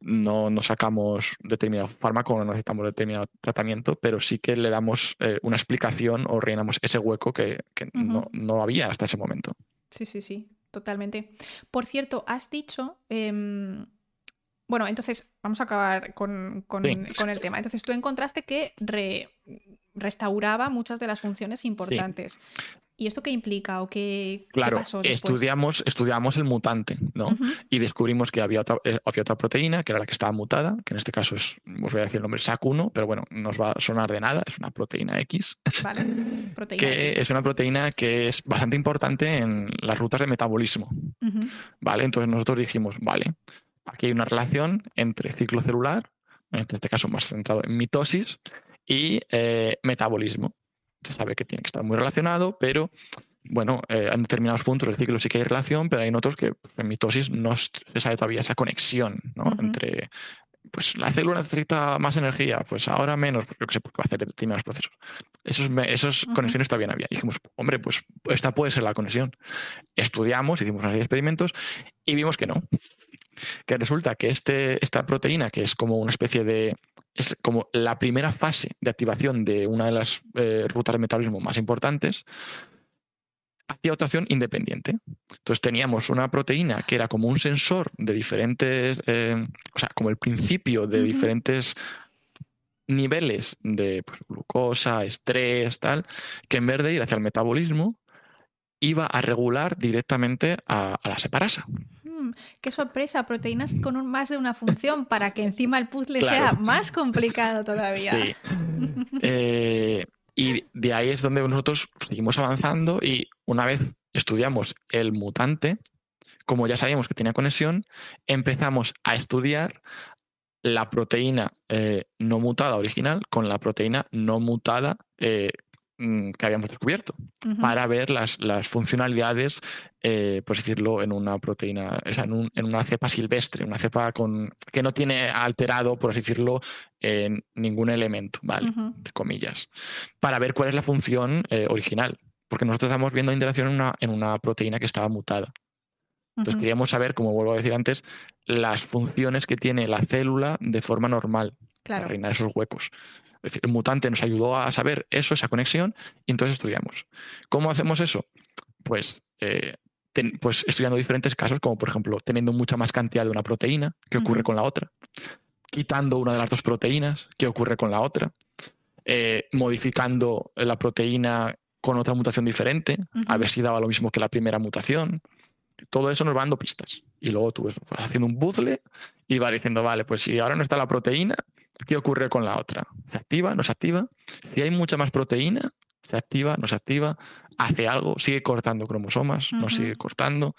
No, no sacamos determinado fármaco, no necesitamos determinado tratamiento, pero sí que le damos eh, una explicación o rellenamos ese hueco que, no, no había hasta ese momento. Sí, sí, sí totalmente. Por cierto, has dicho... Em, bueno, entonces vamos a acabar con, el tema. Entonces tú encontraste que restauraba muchas de las funciones importantes. ¿Y esto qué implica o qué, claro, pasó Estudiamos, estudiamos el mutante, ¿no? Y descubrimos que había otra, eh, había otra proteína, que era la que estaba mutada, que en este caso es, os voy a decir el nombre, SAC1, pero bueno, no os va a sonar de nada, es una proteína X. Vale, (laughs) proteína que es una proteína que es bastante importante en las rutas de metabolismo. ¿Vale? Entonces nosotros dijimos, vale, aquí hay una relación entre ciclo celular, en este caso más centrado en mitosis, y eh, metabolismo se sabe que tiene que estar muy relacionado, pero bueno, eh, en determinados puntos del ciclo sí que hay relación, pero hay en otros que pues, en mitosis no se sabe todavía esa conexión ¿no? entre, pues la célula necesita más energía, pues ahora menos, yo que sé, porque va a hacer determinados procesos. Esos, esas conexiones todavía no había. Y dijimos, hombre, pues esta puede ser la conexión. Estudiamos, hicimos una serie de experimentos y vimos que no. Que resulta que este, esta proteína, que es como una especie de es como la primera fase de activación de una de las eh, rutas de metabolismo más importantes, hacía acción independiente. Entonces teníamos una proteína que era como un sensor de diferentes, eh, o sea, como el principio de diferentes niveles de pues, glucosa, estrés, tal, que en vez de ir hacia el metabolismo, iba a regular directamente a, la separasa. Mmm, qué sorpresa, proteínas con más de una función para que encima el puzzle sea más complicado todavía. Sí. Eh, y de ahí es donde nosotros seguimos avanzando y una vez estudiamos el mutante, como ya sabíamos que tenía conexión, empezamos a estudiar la proteína eh, no mutada original con la proteína no mutada eh, que habíamos descubierto para ver las, funcionalidades, eh, por decirlo, en una proteína, o sea, en, una cepa silvestre, una cepa con, que no tiene alterado, por así decirlo, en ningún elemento, ¿vale? Entre comillas, para ver cuál es la función original. Porque nosotros estamos viendo la interacción en una, en una proteína que estaba mutada. Entonces queríamos saber, como vuelvo a decir antes, las funciones que tiene la célula de forma normal para reinar esos huecos. El mutante nos ayudó a saber eso, esa conexión, y entonces estudiamos. ¿Cómo hacemos eso? Pues, eh, pues estudiando diferentes casos, como por ejemplo teniendo mucha más cantidad de una proteína, ¿qué ocurre con la otra? Quitando una de las dos proteínas, ¿qué ocurre con la otra? Eh, modificando la proteína con otra mutación diferente, a ver si daba lo mismo que la primera mutación todo eso nos va dando pistas. Y luego tú vas haciendo un puzzle y vas diciendo, vale, pues si ahora no está la proteína, ¿qué ocurre con la otra? ¿Se activa? ¿No se activa? Si hay mucha más proteína, ¿se activa? ¿No se activa? ¿Hace algo? ¿Sigue cortando cromosomas? ¿No sigue cortando?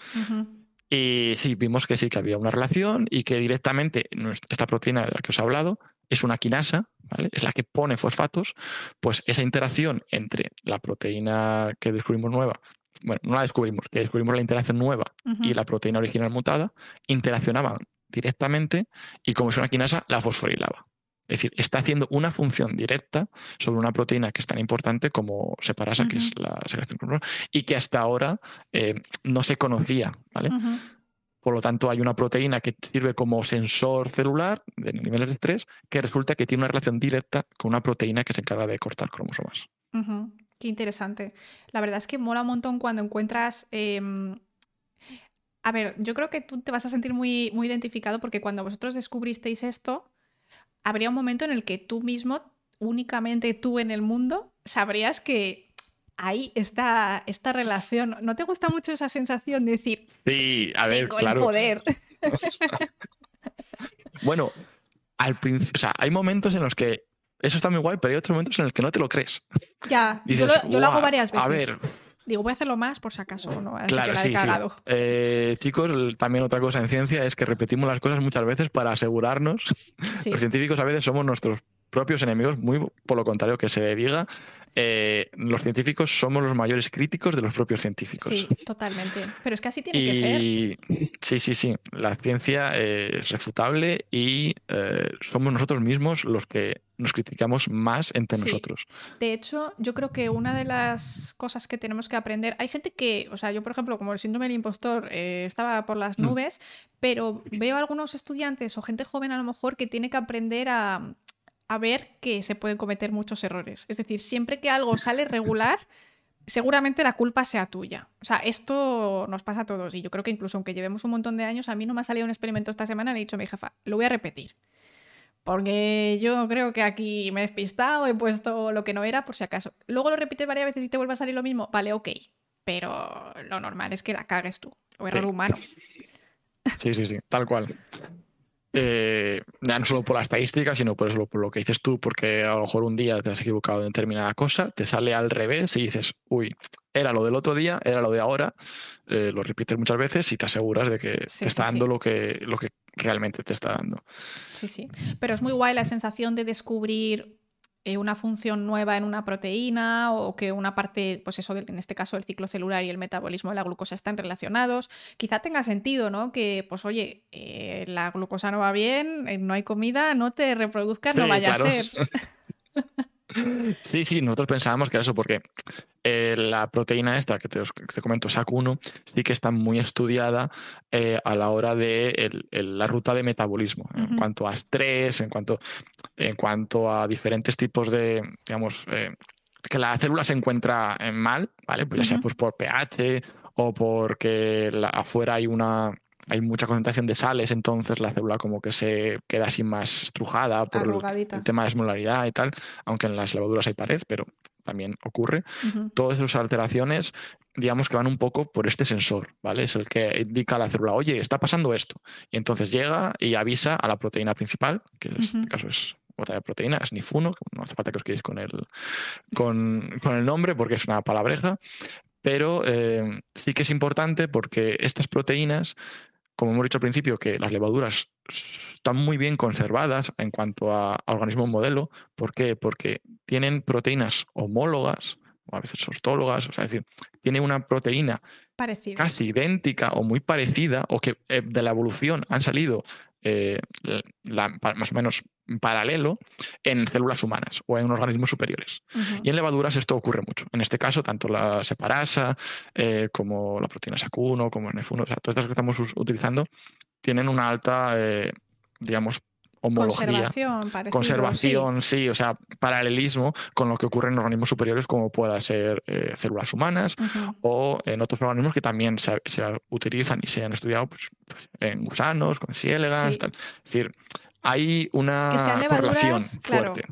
Y sí, vimos que sí, que había una relación y que directamente esta proteína de la que os he hablado es una quinasa, ¿vale? es la que pone fosfatos, pues esa interacción entre la proteína que descubrimos nueva bueno, no la descubrimos, que descubrimos la interacción nueva y la proteína original mutada, interaccionaban directamente y como es una quinasa, la fosforilaba. Es decir, está haciendo una función directa sobre una proteína que es tan importante como separasa, que es la secreción y que hasta ahora eh, no se conocía. ¿vale? Por lo tanto, hay una proteína que sirve como sensor celular de niveles de estrés que resulta que tiene una relación directa con una proteína que se encarga de cortar cromosomas. Qué interesante. La verdad es que mola un montón cuando encuentras... Em, a ver, yo creo que tú te vas a sentir muy, muy identificado porque cuando vosotros descubristeis esto, habría un momento en el que tú mismo, únicamente tú en el mundo, sabrías que ahí está esta relación. ¿No te gusta mucho esa sensación de decir, sí, a ver, tengo el poder? (laughs) bueno, al principio, o sea, hay momentos en los que eso está muy guay, pero hay otros momentos en los que no te lo crees. Ya, (laughs) yo, lo, hago varias veces. A ver. Digo, voy a hacerlo más por si acaso, ¿no? claro, sí, sí. Eh, chicos, también otra cosa en ciencia es que repetimos las cosas muchas veces para asegurarnos. Los científicos a veces somos nuestros propios enemigos, muy por lo contrario que se diga. Eh, los científicos somos los mayores críticos de los propios científicos. Sí, totalmente. Pero es que así tiene que ser. Sí, sí, sí. La ciencia es refutable y eh, somos nosotros mismos los que nos criticamos más entre nosotros. De hecho, yo creo que una de las cosas que tenemos que aprender, hay gente que, o sea, yo por ejemplo, como el síndrome del impostor eh, estaba por las mm. nubes, pero veo algunos estudiantes o gente joven a lo mejor que tiene que aprender a, a ver que se pueden cometer muchos errores. Es decir, siempre que algo sale regular, seguramente la culpa sea tuya. O sea, esto nos pasa a todos y yo creo que incluso aunque llevemos un montón de años, a mí no me ha salido un experimento esta semana, le he dicho a mi jefa, lo voy a repetir. Porque yo creo que aquí me he despistado, he puesto lo que no era, por si acaso. Luego lo repites varias veces y te vuelve a salir lo mismo, vale, ok. Pero lo normal es que la cagues tú, o error humano. Sí, sí, sí, tal cual. Eh, no solo por la estadística, sino por, eso, por lo que dices tú, porque a lo mejor un día te has equivocado en determinada cosa, te sale al revés y dices, uy, era lo del otro día, era lo de ahora, eh, lo repites muchas veces y te aseguras de que te está dando Lo, que, lo que realmente te está dando. Sí, sí. Pero es muy guay la sensación de descubrir eh, una función nueva en una proteína o que una parte, pues eso, en este caso el ciclo celular y el metabolismo de la glucosa están relacionados. Quizá tenga sentido, ¿no? Que, pues oye, eh, la glucosa no va bien, eh, no hay comida, no te reproduzcas, no vaya a ser. (laughs) Sí, sí, nosotros pensábamos que era eso, porque eh, la proteína esta que te, comento, SAC1, sí que está muy estudiada eh, a la hora de la ruta de metabolismo, en cuanto a estrés, en cuanto, en cuanto a diferentes tipos de, digamos, eh, que la célula se encuentra mal, ¿vale? Pues ya sea pues, por pH o porque afuera hay una hay mucha concentración de sales, entonces la célula como que se queda así más estrujada por el, tema de esmolaridad y tal, aunque en las levaduras hay pared, pero también ocurre. Todas esas alteraciones digamos que van un poco por este sensor, ¿vale? Es el que indica a la célula, oye, está pasando esto. Y entonces llega y avisa a la proteína principal, que en este caso es otra proteína, es nifuno, no hace falta que os quedéis con el, con, el nombre porque es una palabreja, pero eh, sí que es importante porque estas proteínas, como hemos dicho al principio, que las levaduras están muy bien conservadas en cuanto a, a organismo modelo. ¿Por qué? Porque tienen proteínas homólogas o a veces ostólogas, o sea, es decir, tiene una proteína casi idéntica o muy parecida, o que eh, de la evolución han salido eh, más o menos paralelo en células humanas o en organismos superiores. Y en levaduras esto ocurre mucho. En este caso, tanto la separasa eh, como la proteína SAC1, como el NF1, o sea, todas estas que estamos utilizando tienen una alta, digamos, homología, conservación, conservación sí. o sea, paralelismo con lo que ocurre en organismos superiores como pueda ser eh, células humanas o en otros organismos que también se, utilizan y se han estudiado pues, pues, en gusanos, con ciélegas, tal. Es decir, hay una correlación fuerte.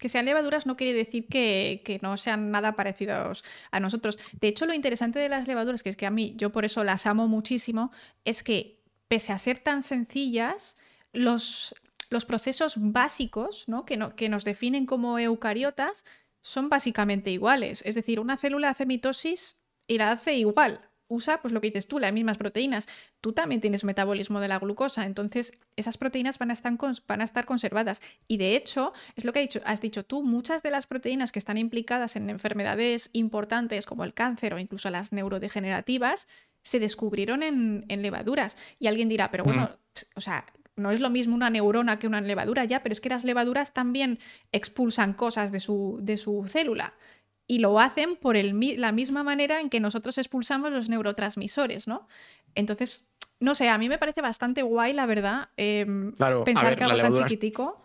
Que, sean levaduras no quiere decir que, que, no sean nada parecidos a nosotros. De hecho, lo interesante de las levaduras, que es que a mí, yo por eso las amo muchísimo, es que pese a ser tan sencillas, los, los procesos básicos ¿no? Que, que nos definen como eucariotas son básicamente iguales. Es decir, una célula hace mitosis y la hace igual. Usa, pues lo que dices tú, las mismas proteínas. Tú también tienes metabolismo de la glucosa, entonces esas proteínas van a estar, van a estar conservadas. Y de hecho, es lo que has dicho, has dicho tú, muchas de las proteínas que están implicadas en enfermedades importantes como el cáncer o incluso las neurodegenerativas, se descubrieron en, levaduras. Y alguien dirá, pero bueno, o sea, no es lo mismo una neurona que una levadura ya, pero es que las levaduras también expulsan cosas de su, de su célula. Y lo hacen por el, la misma manera en que nosotros expulsamos los neurotransmisores, ¿no? Entonces, no sé, a mí me parece bastante guay, la verdad, em, pensar que algo tan chiquitico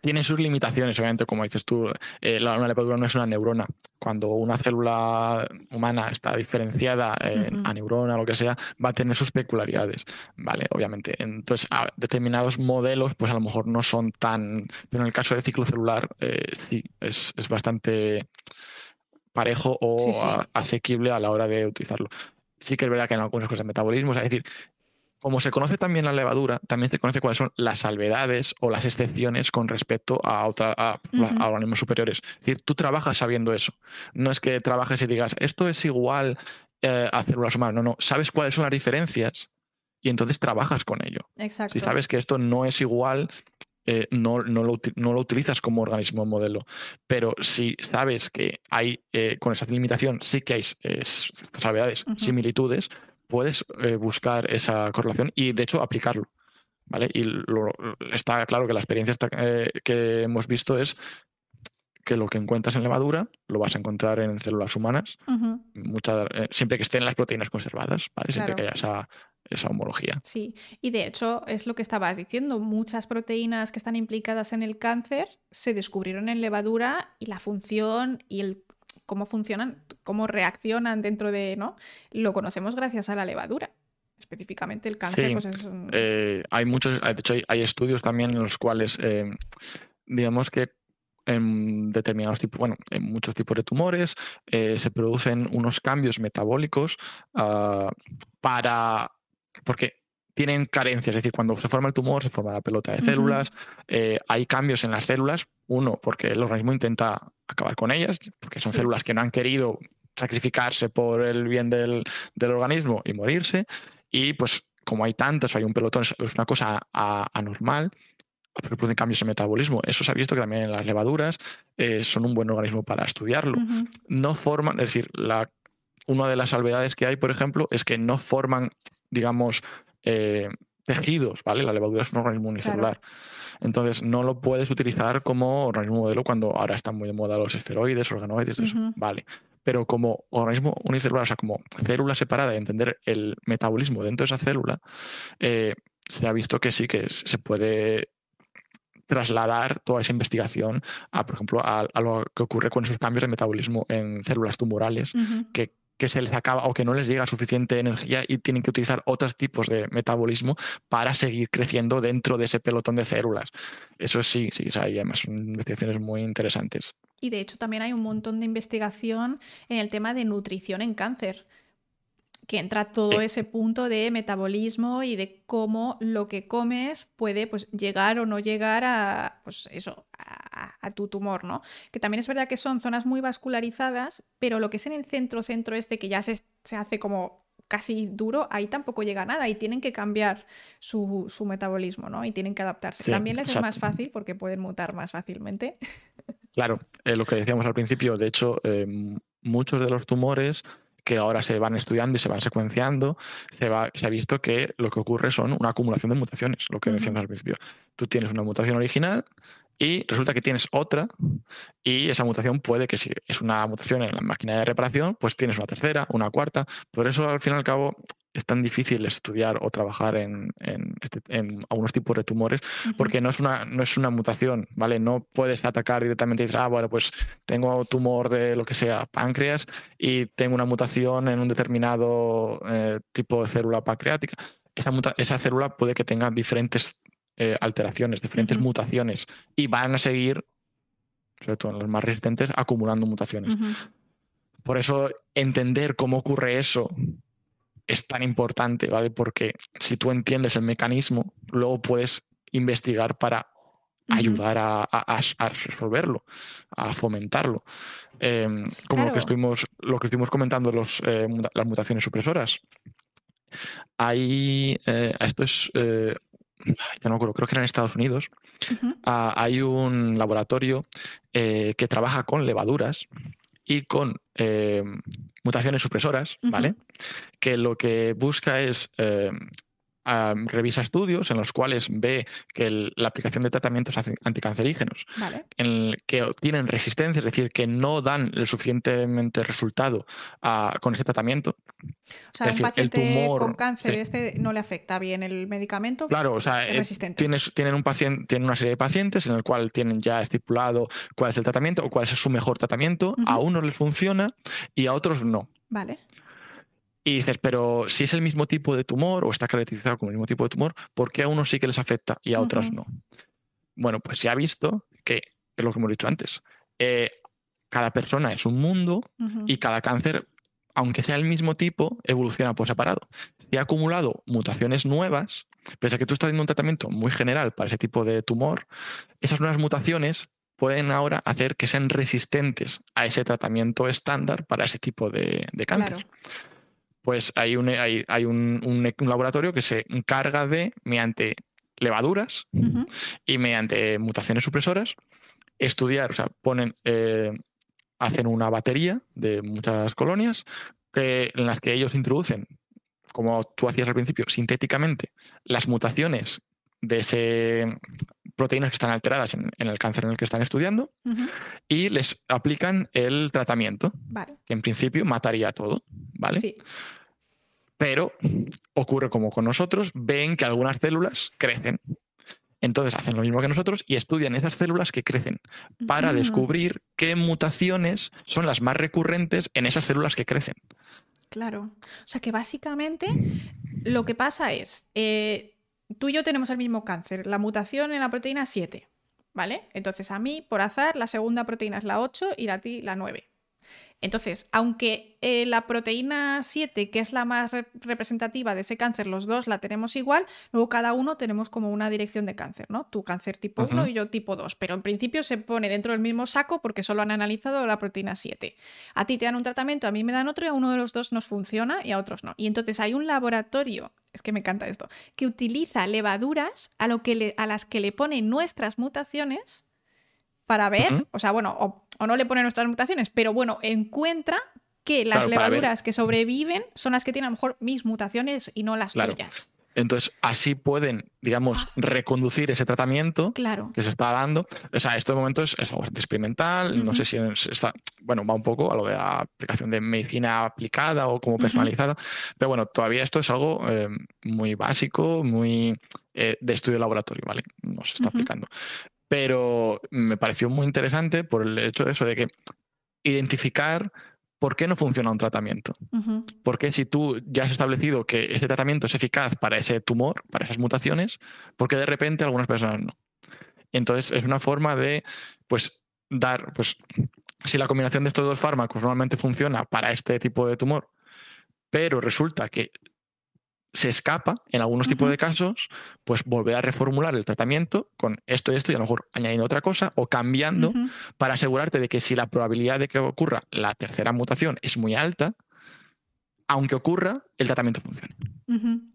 tiene sus limitaciones, obviamente, como dices tú, eh, la, una levadura no es una neurona. Cuando una célula humana está diferenciada a neurona o lo que sea, va a tener sus peculiaridades, ¿vale? Obviamente. Entonces, determinados modelos, pues a lo mejor no son tan... Pero en el caso del ciclo celular, eh, sí, es, bastante parejo o asequible a la hora de utilizarlo. Sí que es verdad que en algunas cosas de metabolismo, es decir, como se conoce también la levadura, también se conoce cuáles son las salvedades o las excepciones con respecto a, otra, a, organismos superiores. Es decir, tú trabajas sabiendo eso. No es que trabajes y digas, esto es igual eh, a células humanas. No, no. Sabes cuáles son las diferencias y entonces trabajas con ello. Exacto. Si sabes que esto no es igual, eh, no, lo, utilizas como organismo modelo. Pero si sabes que hay, eh, con esa limitación, sí que hay salvedades, similitudes, puedes eh, buscar esa correlación y de hecho aplicarlo. ¿vale? Y está claro que la experiencia eh, que hemos visto es que lo que encuentras en levadura lo vas a encontrar en células humanas, eh, siempre que estén las proteínas conservadas, ¿vale? siempre que haya esa, esa homología. Sí, y de hecho es lo que estabas diciendo, muchas proteínas que están implicadas en el cáncer se descubrieron en levadura y la función y el cómo funcionan, cómo reaccionan dentro de, ¿no? Lo conocemos gracias a la levadura. Específicamente el cáncer. Pues eh, hay muchos, de hecho hay, estudios también en los cuales, eh, digamos que en determinados tipos, bueno, en muchos tipos de tumores eh, se producen unos cambios metabólicos ah, para, porque tienen carencias, es decir, cuando se forma el tumor se forma la pelota de células, hay cambios en las células, uno, porque el organismo intenta acabar con ellas, porque son células que no han querido sacrificarse por el bien del, organismo y morirse. Y pues como hay tantas, hay un pelotón, es una cosa anormal, porque producen cambios en metabolismo. Eso se ha visto que también en las levaduras eh, son un buen organismo para estudiarlo. No forman, es decir, la, una de las salvedades que hay, por ejemplo, es que no forman, digamos, eh, tejidos, ¿vale? La levadura es un organismo unicelular. Entonces, no lo puedes utilizar como organismo modelo cuando ahora están muy de moda los esferoides, organoides, eso. Vale. Pero como organismo unicelular, o sea, como célula separada, y entender el metabolismo dentro de esa célula, eh, se ha visto que sí que se puede trasladar toda esa investigación a, por ejemplo, a, lo que ocurre con esos cambios de metabolismo en células tumorales que que se les acaba o que no les llega suficiente energía y tienen que utilizar otros tipos de metabolismo para seguir creciendo dentro de ese pelotón de células. Eso sí, sí, hay además investigaciones muy interesantes. Y de hecho también hay un montón de investigación en el tema de nutrición en cáncer que entra todo ese punto de metabolismo y de cómo lo que comes puede pues, llegar o no llegar a, pues, eso, a, tu tumor, ¿no? Que también es verdad que son zonas muy vascularizadas, pero lo que es en el centro-centro este, que ya se, hace como casi duro, ahí tampoco llega nada y tienen que cambiar su, metabolismo, ¿no? Y tienen que adaptarse. También les es más fácil porque pueden mutar más fácilmente. Claro, eh, lo que decíamos al principio, de hecho, eh, muchos de los tumores que ahora se van estudiando y se van secuenciando, se, va, se ha visto que lo que ocurre son una acumulación de mutaciones, lo que decíamos al principio. Tú tienes una mutación original y resulta que tienes otra y esa mutación puede que si es una mutación en la máquina de reparación, pues tienes una tercera, una cuarta. Por eso al fin y al cabo es tan difícil estudiar o trabajar en, este, algunos tipos de tumores porque no es, una, no es una mutación, ¿vale? No puedes atacar directamente y decir, ah, bueno, pues tengo tumor de lo que sea, páncreas, y tengo una mutación en un determinado eh, tipo de célula pancreática. Esa, esa célula puede que tenga diferentes eh, alteraciones, diferentes mutaciones, y van a seguir, sobre todo en los más resistentes, acumulando mutaciones. Por eso entender cómo ocurre eso es tan importante, ¿vale? Porque si tú entiendes el mecanismo, luego puedes investigar para ayudar a, resolverlo, a fomentarlo. Em, como lo, que estuvimos, lo que estuvimos comentando, los, eh, las mutaciones supresoras. Hay, eh, esto es, eh, ya no me acuerdo, creo que era en Estados Unidos, ah, hay un laboratorio que trabaja con levaduras y con eh, mutaciones supresoras, ¿vale? Que lo que busca es eh, revisa estudios en los cuales ve que la aplicación de tratamientos anticancerígenos en que tienen resistencia, es decir, que no dan el suficientemente resultado con ese tratamiento. O sea, un paciente con cáncer este no le afecta bien el medicamento. Claro, o sea, eh, tienes, tienen, un paciente, tienen una serie de pacientes en el cual tienen ya estipulado cuál es el tratamiento o cuál es su mejor tratamiento. A unos les funciona y a otros no. Vale. Y dices, pero si es el mismo tipo de tumor o está caracterizado como el mismo tipo de tumor, ¿por qué a unos sí que les afecta y a otros no? Bueno, pues se ha visto que, es lo que hemos dicho antes, eh, cada persona es un mundo y cada cáncer, aunque sea el mismo tipo, evoluciona por separado. Si ha acumulado mutaciones nuevas, pese a que tú estás haciendo un tratamiento muy general para ese tipo de tumor, esas nuevas mutaciones pueden ahora hacer que sean resistentes a ese tratamiento estándar para ese tipo de, cáncer pues hay, un, hay, un, laboratorio que se encarga de, mediante levaduras y mediante mutaciones supresoras, estudiar, o sea, ponen, eh, hacen una batería de muchas colonias que, en las que ellos introducen, como tú hacías al principio, sintéticamente, las mutaciones de ese proteínas que están alteradas en, el cáncer en el que están estudiando y les aplican el tratamiento, que en principio mataría todo, ¿vale? Sí. Pero ocurre como con nosotros, ven que algunas células crecen. Entonces hacen lo mismo que nosotros y estudian esas células que crecen para descubrir qué mutaciones son las más recurrentes en esas células que crecen. Claro. O sea que básicamente lo que pasa es, eh, tú y yo tenemos el mismo cáncer, la mutación en la proteína 7, ¿vale? Entonces a mí, por azar, la segunda proteína es la 8 y a ti la 9. Entonces, aunque eh, la proteína 7, que es la más representativa de ese cáncer, los dos la tenemos igual, luego cada uno tenemos como una dirección de cáncer, ¿no? Tu cáncer tipo 1 y yo tipo 2, pero en principio se pone dentro del mismo saco porque solo han analizado la proteína 7. A ti te dan un tratamiento, a mí me dan otro y a uno de los dos nos funciona y a otros no. Y entonces hay un laboratorio, es que me encanta esto, que utiliza levaduras a, lo que a las que le pone nuestras mutaciones para ver, o sea, bueno, o, no le pone nuestras mutaciones, pero bueno, encuentra que las levaduras que sobreviven son las que tienen a lo mejor mis mutaciones y no las tuyas. Entonces, así pueden, digamos, ah. reconducir ese tratamiento que se está dando. O sea, esto de momento es, algo experimental. No sé si está, bueno, va un poco a lo de la aplicación de medicina aplicada o como personalizada. Pero bueno, todavía esto es algo eh, muy básico, muy eh, de estudio laboratorio, ¿vale? No se está aplicando pero me pareció muy interesante por el hecho de eso, de que identificar ¿por qué no funciona un tratamiento? Porque si tú ya has establecido que ese tratamiento es eficaz para ese tumor, para esas mutaciones, ¿por qué de repente algunas personas no? Entonces es una forma de, pues, dar, pues, si la combinación de estos dos fármacos normalmente funciona para este tipo de tumor, pero resulta que se escapa en algunos tipos de casos, pues volver a reformular el tratamiento con esto y esto y a lo mejor añadiendo otra cosa o cambiando para asegurarte de que si la probabilidad de que ocurra la tercera mutación es muy alta, aunque ocurra, el tratamiento funcione.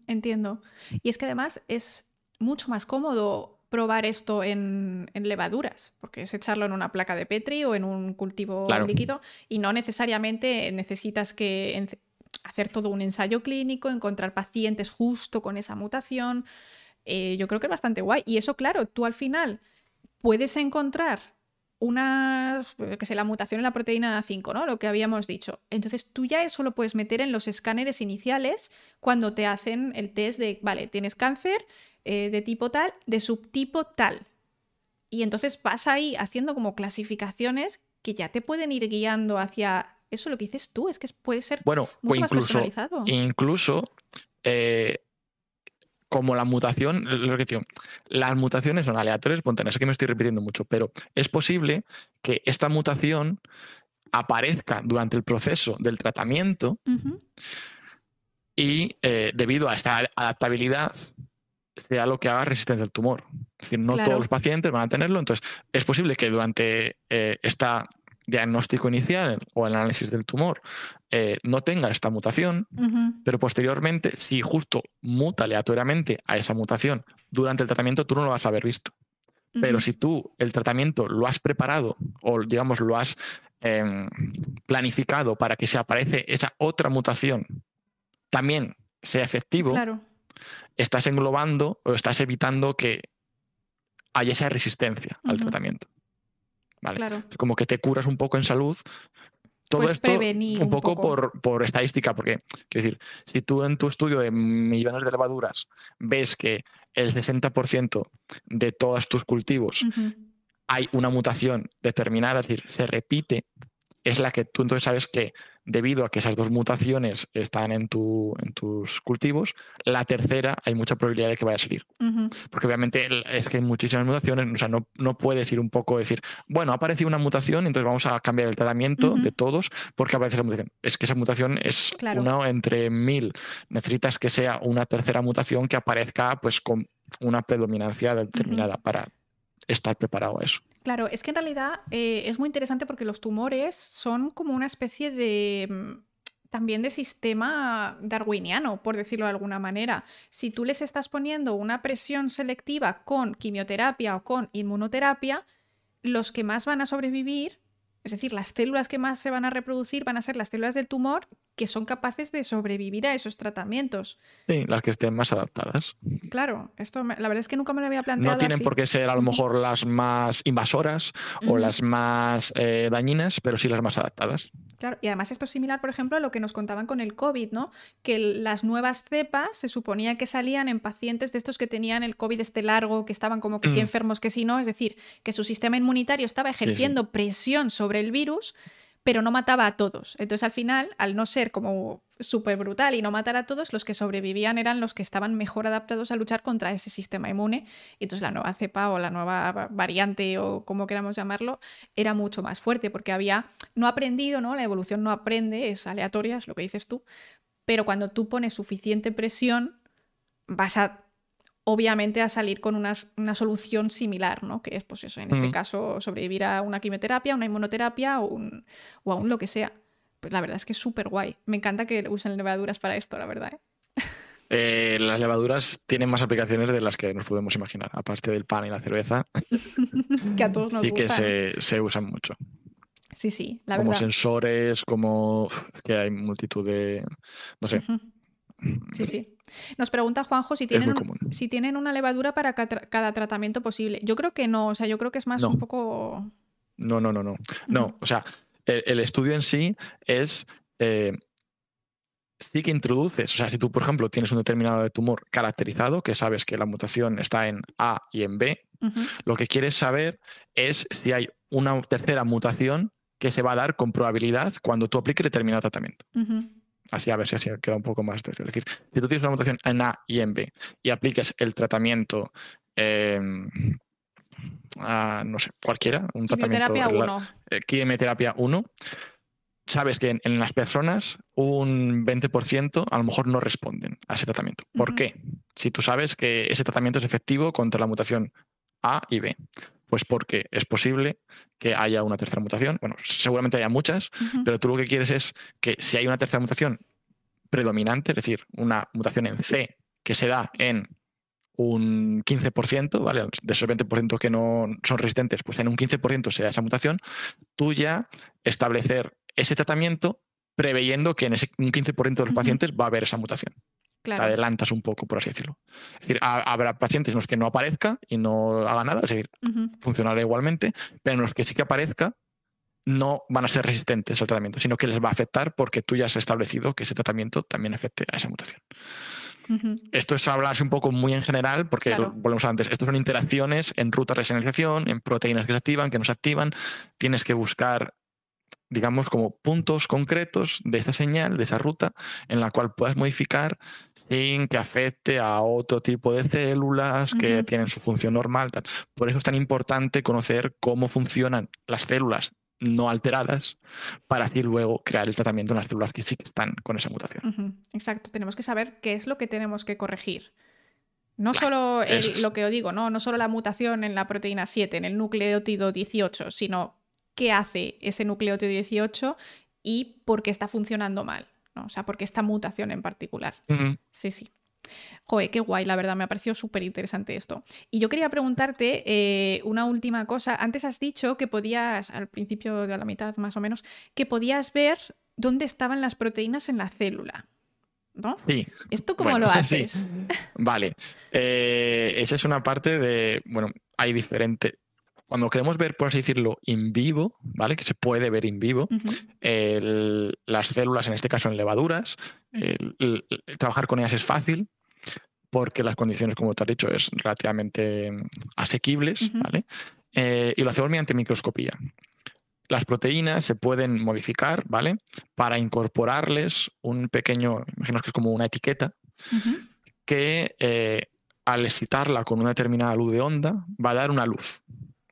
Entiendo. Y es que además es mucho más cómodo probar esto en, levaduras, porque es echarlo en una placa de Petri o en un cultivo líquido y no necesariamente necesitas que hacer todo un ensayo clínico, encontrar pacientes justo con esa mutación. Eh, yo creo que es bastante guay. Y eso, claro, tú al final puedes encontrar una, que sé, la mutación en la proteína 5, ¿no? Lo que habíamos dicho. Entonces tú ya eso lo puedes meter en los escáneres iniciales cuando te hacen el test de, vale, tienes cáncer eh, de tipo tal, de subtipo tal. Y entonces vas ahí haciendo como clasificaciones que ya te pueden ir guiando hacia eso lo que dices tú, es que puede ser bueno, mucho incluso, más personalizado. Incluso eh, como la mutación, lo que las mutaciones son aleatorias, espontáneas, sé que me estoy repitiendo mucho, pero es posible que esta mutación aparezca durante el proceso del tratamiento y eh, debido a esta adaptabilidad sea lo que haga resistencia al tumor. Es decir, no todos los pacientes van a tenerlo, entonces es posible que durante eh, esta diagnóstico inicial o el análisis del tumor eh, no tenga esta mutación, pero posteriormente, si justo muta aleatoriamente a esa mutación durante el tratamiento, tú no lo vas a haber visto. Pero si tú el tratamiento lo has preparado o, digamos, lo has em, planificado para que se aparece esa otra mutación, también sea efectivo, estás englobando o estás evitando que haya esa resistencia al tratamiento. Claro. Como que te curas un poco en salud. Todo esto un, poco, Por, estadística, porque, quiero decir, si tú en tu estudio de millones de levaduras ves que el 60% de todos tus cultivos hay una mutación determinada, es decir, se repite, es la que tú entonces sabes que debido a que esas dos mutaciones están en, tu, en tus cultivos, la tercera hay mucha probabilidad de que vaya a salir. Porque obviamente es que hay muchísimas mutaciones, o sea, no, no puedes ir un poco decir, bueno, ha aparecido una mutación, entonces vamos a cambiar el tratamiento de todos porque aparece esa mutación. Es que esa mutación es una entre mil. Necesitas que sea una tercera mutación que aparezca pues con una predominancia determinada para estar preparado a eso. Claro, es que en realidad eh, es muy interesante porque los tumores son como una especie de mm, también de sistema darwiniano, por decirlo de alguna manera. Si tú les estás poniendo una presión selectiva con quimioterapia o con inmunoterapia, los que más van a sobrevivir es decir, las células que más se van a reproducir van a ser las células del tumor que son capaces de sobrevivir a esos tratamientos. Sí, las que estén más adaptadas. Claro, esto la verdad es que nunca me lo había planteado. No tienen por qué ser a lo mejor las más invasoras o las más eh, dañinas, pero sí las más adaptadas. Claro, y además esto es similar, por ejemplo, a lo que nos contaban con el COVID, ¿no? Que las nuevas cepas se suponía que salían en pacientes de estos que tenían el COVID este largo, que estaban como que sí mm. enfermos, que sí no, es decir, que su sistema inmunitario estaba ejerciendo presión sobre el virus pero no mataba a todos. Entonces al final, al no ser como súper brutal y no matar a todos, los que sobrevivían eran los que estaban mejor adaptados a luchar contra ese sistema inmune. Y entonces la nueva cepa o la nueva variante o como queramos llamarlo, era mucho más fuerte porque había no aprendido, ¿no? La evolución no aprende, es aleatoria, es lo que dices tú. Pero cuando tú pones suficiente presión, vas a obviamente a salir con una, solución similar, ¿no? Que es, pues eso, en este caso, sobrevivir a una quimioterapia, una inmunoterapia o, un, o a un lo que sea. Pues la verdad es que es súper guay. Me encanta que usen levaduras para esto, la verdad. ¿eh? (laughs) Eh, las levaduras tienen más aplicaciones de las que nos podemos imaginar, aparte del pan y la cerveza. (laughs) que a todos nos sí que se, se, usan mucho. Sí, sí, la como sensores, como que hay multitud de, no sé, Sí, sí. Nos pregunta Juanjo si tienen, si tienen una levadura para cada tratamiento posible. Yo creo que no, o sea, yo creo que es más un poco... No, no, no, no. No, o sea, el, estudio en sí es... Eh, sí que introduces, o sea, si tú, por ejemplo, tienes un determinado tumor caracterizado, que sabes que la mutación está en A y en B, lo que quieres saber es si hay una tercera mutación que se va a dar con probabilidad cuando tú apliques determinado tratamiento. Así a ver si así queda un poco más. Es decir, si tú tienes una mutación en A y en B y aplicas el tratamiento, em, no sé, cualquiera, un tratamiento. Quimioterapia 1. Eh, sabes que en, las personas un 20% a lo mejor no responden a ese tratamiento. ¿Por qué? Si tú sabes que ese tratamiento es efectivo contra la mutación A y B. Pues porque es posible que haya una tercera mutación. Bueno, seguramente haya muchas, pero tú lo que quieres es que si hay una tercera mutación predominante, es decir, una mutación en C que se da en un 15%, ¿vale? De esos 20% que no son resistentes, pues en un 15% se da esa mutación, tú ya establecer ese tratamiento preveyendo que en ese un 15% de los pacientes va a haber esa mutación adelantas un poco, por así decirlo. Es decir, habrá pacientes en los que no aparezca y no haga nada, es decir, funcionará igualmente, pero en los que sí que aparezca, no van a ser resistentes al tratamiento, sino que les va a afectar porque tú ya has establecido que ese tratamiento también afecte a esa mutación. Esto es hablarse un poco muy en general, porque volvemos a antes, estos son interacciones en rutas de señalización, en proteínas que se activan, que no se activan. Tienes que buscar digamos, como puntos concretos de esa señal, de esa ruta, en la cual puedas modificar sin que afecte a otro tipo de células que tienen su función normal. Por eso es tan importante conocer cómo funcionan las células no alteradas para así luego crear el tratamiento en las células que sí que están con esa mutación. Exacto, tenemos que saber qué es lo que tenemos que corregir. No solo lo que os digo, ¿no? no solo la mutación en la proteína 7, en el nucleótido 18, sino qué hace ese nucleótido 18 y por qué está funcionando mal. ¿no? O sea, por qué esta mutación en particular. Sí, sí. Joder, qué guay, la verdad, me ha parecido súper interesante esto. Y yo quería preguntarte eh, una última cosa. Antes has dicho que podías, al principio de la mitad más o menos, que podías ver dónde estaban las proteínas en la célula. ¿No? Sí. ¿Esto cómo lo (laughs) haces? Vale. Eh, esa es una parte de. Bueno, hay diferentes cuando queremos ver, por así decirlo, in vivo, ¿vale? Que se puede ver in vivo, las células, en este caso en levaduras, trabajar con ellas es fácil porque las condiciones, como te has dicho, es relativamente mm, asequibles, ¿vale? Eh, y lo hacemos mediante microscopía. Las proteínas se pueden modificar, ¿vale? Para incorporarles un pequeño, imagino que es como una etiqueta, que eh, al excitarla con una determinada luz de onda va a dar una luz,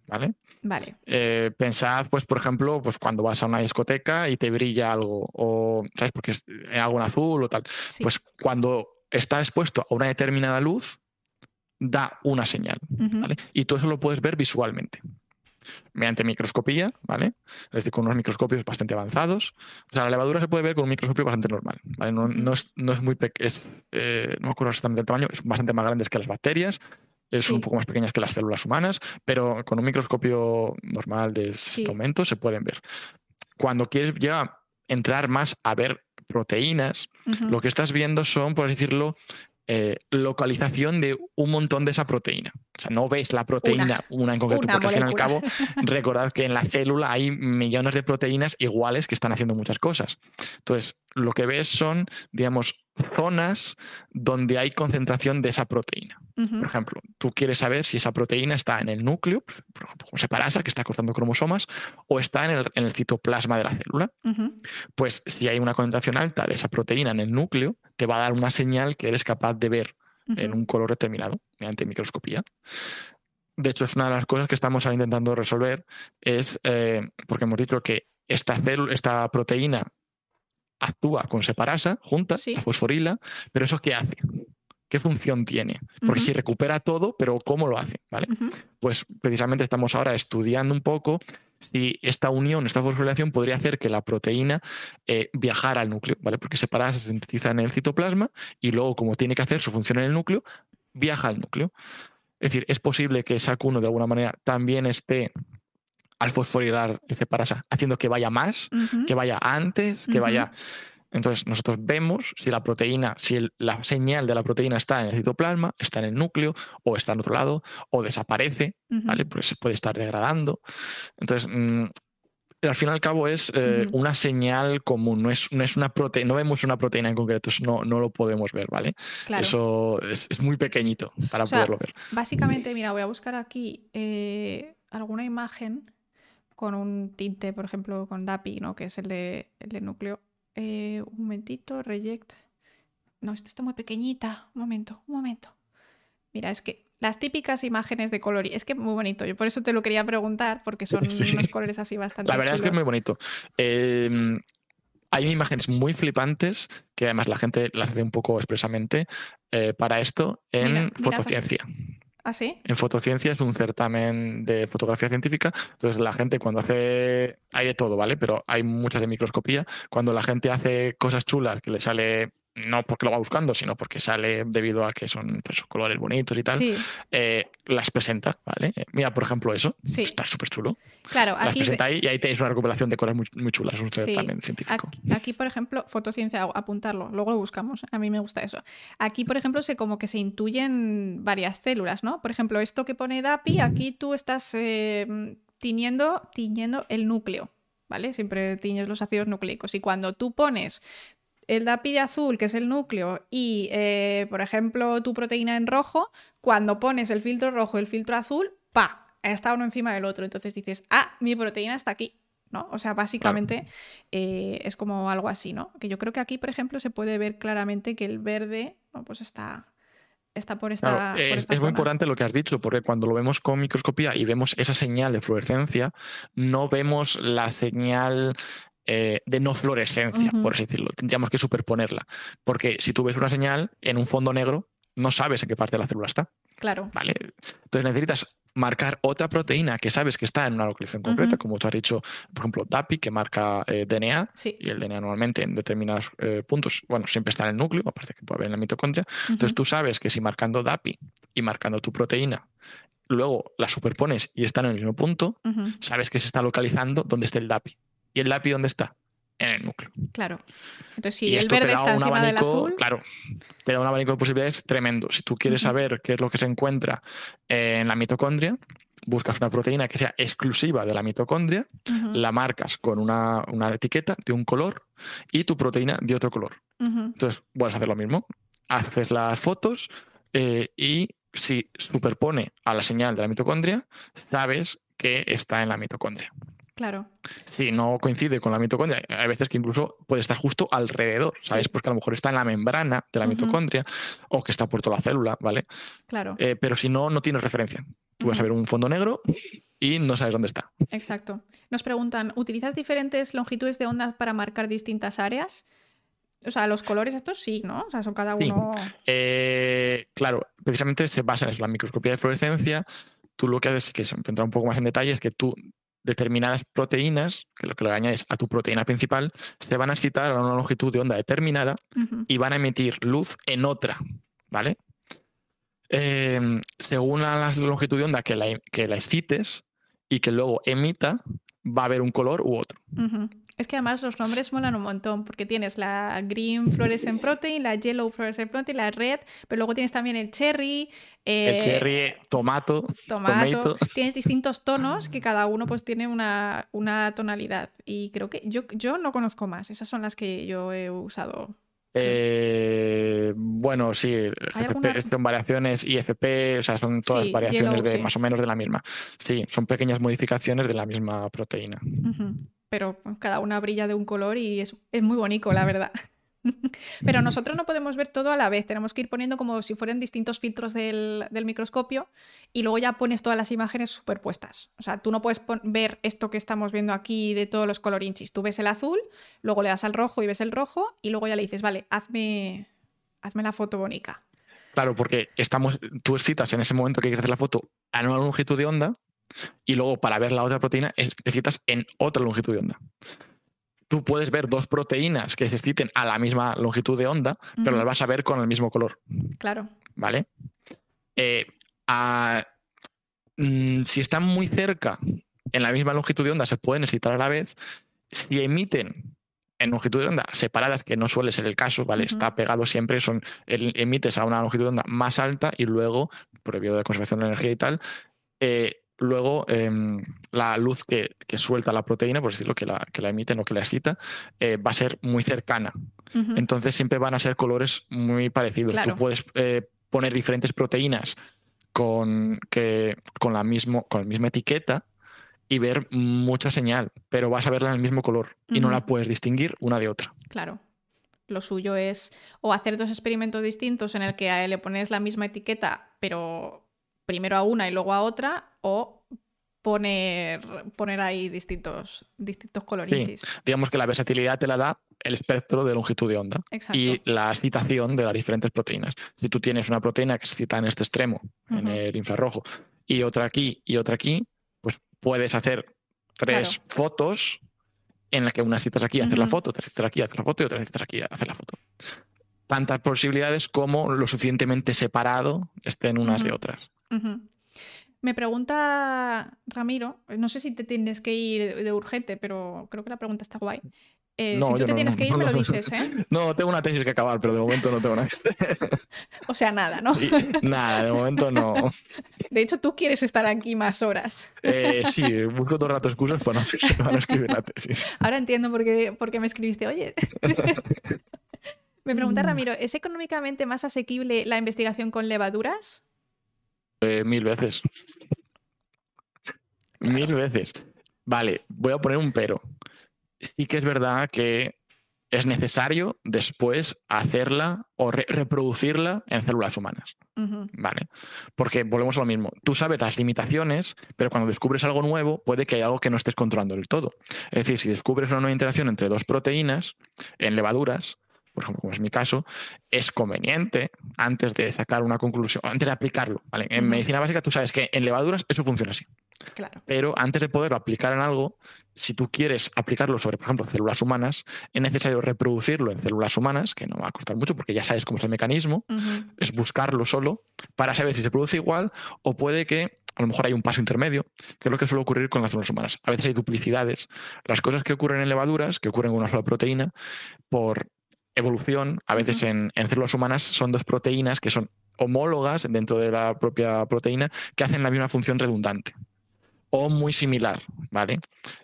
¿vale? Vale. Eh, pensad, pues, por ejemplo, pues cuando vas a una discoteca y te brilla algo, o, ¿sabes? Porque es algo en azul o tal. Pues cuando está expuesto a una determinada luz, da una señal, ¿vale? Y tú eso lo puedes ver visualmente mediante microscopía, ¿vale? Es decir, con unos microscopios bastante avanzados. O sea, la levadura se puede ver con un microscopio bastante normal, ¿vale? No, es, muy pequeño, eh, no me acuerdo exactamente el tamaño, es bastante más grande que las bacterias, son un poco más pequeñas que las células humanas, pero con un microscopio normal de este momento se pueden ver. Cuando quieres ya entrar más a ver proteínas, lo que estás viendo son, por así decirlo, eh, localización de un montón de esa proteína. O sea, no ves la proteína una, en concreto, porque al fin y al cabo, (laughs) recordad que en la célula hay millones de proteínas iguales que están haciendo muchas cosas. Entonces, lo que ves son, digamos, zonas donde hay concentración de esa proteína. Por ejemplo, tú quieres saber si esa proteína está en el núcleo, por ejemplo, como separasa, que está cortando cromosomas, o está en el, citoplasma de la célula. Pues si hay una concentración alta de esa proteína en el núcleo, te va a dar una señal que eres capaz de ver en un color determinado mediante microscopía. De hecho, es una de las cosas que estamos intentando resolver, es eh, porque hemos dicho que esta, célula, esta proteína actúa con separasa junta, la fosforila, pero ¿eso qué hace? ¿Qué función tiene? Porque si recupera todo, pero ¿cómo lo hace? ¿Vale? Pues precisamente estamos ahora estudiando un poco si esta unión, esta fosforilación podría hacer que la proteína eh, viajara al núcleo, ¿vale? Porque separada se sintetiza en el citoplasma y luego, como tiene que hacer su función en el núcleo, viaja al núcleo. Es decir, es posible que SAC1 de alguna manera también esté al fosforilar y separasa, haciendo que vaya más, que vaya antes, que vaya entonces, nosotros vemos si la proteína, si la señal de la proteína está en el citoplasma, está en el núcleo, o está en otro lado, o desaparece, ¿vale? Porque se puede estar degradando. Entonces, mm, al fin y al cabo es eh, una señal común, no es, no es una proteína, no vemos una proteína en concreto, no, no lo podemos ver, ¿vale? Eso es, muy pequeñito para poderlo ver. Básicamente, mira, voy a buscar aquí eh, alguna imagen con un tinte, por ejemplo, con DAPI, ¿no? Que es el de, el de núcleo. Eh, un momentito, reject. No, esto está muy pequeñita. Un momento, un momento. Mira, es que las típicas imágenes de color, es que muy bonito. Yo por eso te lo quería preguntar, porque son (laughs) unos colores así bastante. La verdad es que es muy bonito. Em, hay imágenes muy flipantes que además la gente las hace un poco expresamente eh, para esto en fotociencia. ¿Ah, sí? En fotociencia es un certamen de fotografía científica. Entonces, la gente cuando hace. Hay de todo, ¿vale? Pero hay muchas de microscopía. Cuando la gente hace cosas chulas que le sale no porque lo va buscando, sino porque sale debido a que son pues, colores bonitos y tal, eh, las presenta, ¿vale? Eh, mira, por ejemplo, eso. Está súper chulo. Claro, las presenta ahí y ahí tenéis una recopilación de cosas muy, chulas, un también científico. Aquí, por ejemplo, fotociencia, apuntarlo, luego lo buscamos. A mí me gusta eso. Aquí, por ejemplo, se como que se intuyen varias células, ¿no? Por ejemplo, esto que pone DAPI, aquí tú estás eh, tiñendo, tiñendo el núcleo. ¿Vale? Siempre tiñes los ácidos nucleicos. Y cuando tú pones el DAPI de azul, que es el núcleo, y, eh, por ejemplo, tu proteína en rojo, cuando pones el filtro rojo y el filtro azul, ¡pa! Está uno encima del otro. Entonces dices, ah, mi proteína está aquí. ¿no? O sea, básicamente eh, es como algo así, ¿no? Que yo creo que aquí, por ejemplo, se puede ver claramente que el verde, pues está, está por esta. es, muy importante lo que has dicho, porque cuando lo vemos con microscopía y vemos esa señal de fluorescencia, no vemos la señal eh, de no fluorescencia, por así decirlo. Tendríamos que superponerla. Porque si tú ves una señal en un fondo negro, no sabes en qué parte de la célula está. Claro. ¿Vale? Entonces necesitas marcar otra proteína que sabes que está en una localización concreta, como tú has dicho, por ejemplo, DAPI, que marca eh, DNA, y el DNA normalmente en determinados eh, puntos, bueno, siempre está en el núcleo, aparte que puede haber en la mitocondria. Entonces tú sabes que si marcando DAPI y marcando tu proteína, luego la superpones y están en el mismo punto, sabes que se está localizando donde esté el DAPI. ¿Y el lápiz dónde está? En el núcleo. Claro. Entonces, si el verde está encima del azul. Claro, te da un abanico de posibilidades tremendo. Si tú quieres saber qué es lo que se encuentra en la mitocondria, buscas una proteína que sea exclusiva de la mitocondria, la marcas con una, etiqueta de un color y tu proteína de otro color. Entonces, puedes hacer lo mismo. Haces las fotos eh, y si superpone a la señal de la mitocondria, sabes que está en la mitocondria. Claro. Si no coincide con la mitocondria, hay veces que incluso puede estar justo alrededor, ¿sabes? Porque a lo mejor está en la membrana de la mitocondria o que está por toda la célula, ¿vale? Claro. Eh, pero si no, no tienes referencia. Tú vas a ver un fondo negro y no sabes dónde está. Exacto. Nos preguntan, ¿utilizas diferentes longitudes de onda para marcar distintas áreas? O sea, los colores estos sí, ¿no? O sea, son cada uno. Eh, claro, precisamente se basa en eso, la microscopía de fluorescencia. Tú lo que haces, que entrar un poco más en detalle, es que tú determinadas proteínas, que lo que le añades a tu proteína principal, se van a excitar a una longitud de onda determinada y van a emitir luz en otra, ¿vale? Em, según la longitud de onda que la, que la excites y que luego emita, va a haber un color u otro. Es que además los nombres molan un montón, porque tienes la green fluorescent protein, la yellow fluorescent protein, la red, pero luego tienes también el cherry. el cherry, tomato, tomato. Tienes distintos tonos que cada uno pues tiene una, tonalidad. Y creo que yo, yo no conozco más, esas son las que yo he usado. Eh, bueno, sí, son variaciones IFP, o sea, son todas variaciones de más o menos de la misma. Sí, son pequeñas modificaciones de la misma proteína pero cada una brilla de un color y es, muy bonito, la verdad. (laughs) Pero nosotros no podemos ver todo a la vez, tenemos que ir poniendo como si fueran distintos filtros del, microscopio y luego ya pones todas las imágenes superpuestas. O sea, tú no puedes ver esto que estamos viendo aquí de todos los colorinchis. Tú ves el azul, luego le das al rojo y ves el rojo y luego ya le dices, vale, hazme, hazme la foto bonita. Claro, porque estamos, tú excitas en ese momento que quieres hacer la foto a una longitud de onda y luego para ver la otra proteína necesitas en otra longitud de onda. Tú puedes ver dos proteínas que se exciten a la misma longitud de onda, pero las vas a ver con el mismo color. Claro. ¿Vale? Eh, mm, si están muy cerca en la misma longitud de onda, se pueden excitar a la vez. Si emiten en longitud de onda separadas, que no suele ser el caso, ¿vale? Está pegado siempre, son, emites a una longitud de onda más alta y luego, por el de conservación de energía y tal, eh, luego em, la luz que, suelta la proteína, por decirlo, que la, que la emiten o que la excita, eh, va a ser muy cercana. Entonces siempre van a ser colores muy parecidos. Tú puedes eh, poner diferentes proteínas con, que, con, la mismo, con la misma etiqueta y ver mucha señal, pero vas a verla en el mismo color y no la puedes distinguir una de otra. Claro. Lo suyo es o hacer dos experimentos distintos en el que le pones la misma etiqueta, pero primero a una y luego a otra, o poner, poner ahí distintos, distintos colorichis. Digamos que la versatilidad te la da el espectro de longitud de onda y la excitación de las diferentes proteínas. Si tú tienes una proteína que se excita en este extremo, en el infrarrojo, y otra aquí y otra aquí, pues puedes hacer tres fotos en las que una citas aquí, hacer la foto, otra citas aquí, hacer la foto y otra citas aquí, hacer la foto. Tantas posibilidades como lo suficientemente separado estén unas de otras. Me pregunta Ramiro, no sé si te tienes que ir de urgente, pero creo que la pregunta está guay. Eh, si tú te tienes que ir, me lo dices, ¿eh? (laughs) No, tengo una tesis que acabar, pero de momento no tengo nada. (laughs) o sea, nada, ¿no? nada, de momento no. (laughs) De hecho, tú quieres estar aquí más horas. Eh, sí, busco todo el rato excusas para no, escribir la tesis. Ahora entiendo por qué, por qué me escribiste, oye. me pregunta mm. Ramiro, ¿es económicamente más asequible la investigación con levaduras? Eh, mil veces. Mil veces. Vale, voy a poner un pero sí que es verdad que es necesario después hacerla o reproducirla en células humanas. ¿Vale? Porque volvemos a lo mismo. Tú sabes las limitaciones, pero cuando descubres algo nuevo, puede que haya algo que no estés controlando del todo. Es decir, si descubres una nueva interacción entre dos proteínas en levaduras, por ejemplo, como es mi caso, es conveniente, antes de sacar una conclusión, antes de aplicarlo. En medicina básica tú sabes que en levaduras eso funciona así. Claro. Pero antes de poderlo aplicar en algo, si tú quieres aplicarlo sobre, por ejemplo, células humanas, es necesario reproducirlo en células humanas, que no va a costar mucho porque ya sabes cómo es el mecanismo, es buscarlo solo para saber si se produce igual o puede que a lo mejor hay un paso intermedio, que es lo que suele ocurrir con las células humanas. A veces hay duplicidades. Las cosas que ocurren en levaduras, que ocurren con una sola proteína, por evolución, a veces en, células humanas, son dos proteínas que son homólogas dentro de la propia proteína que hacen la misma función redundante o muy similar, ¿vale?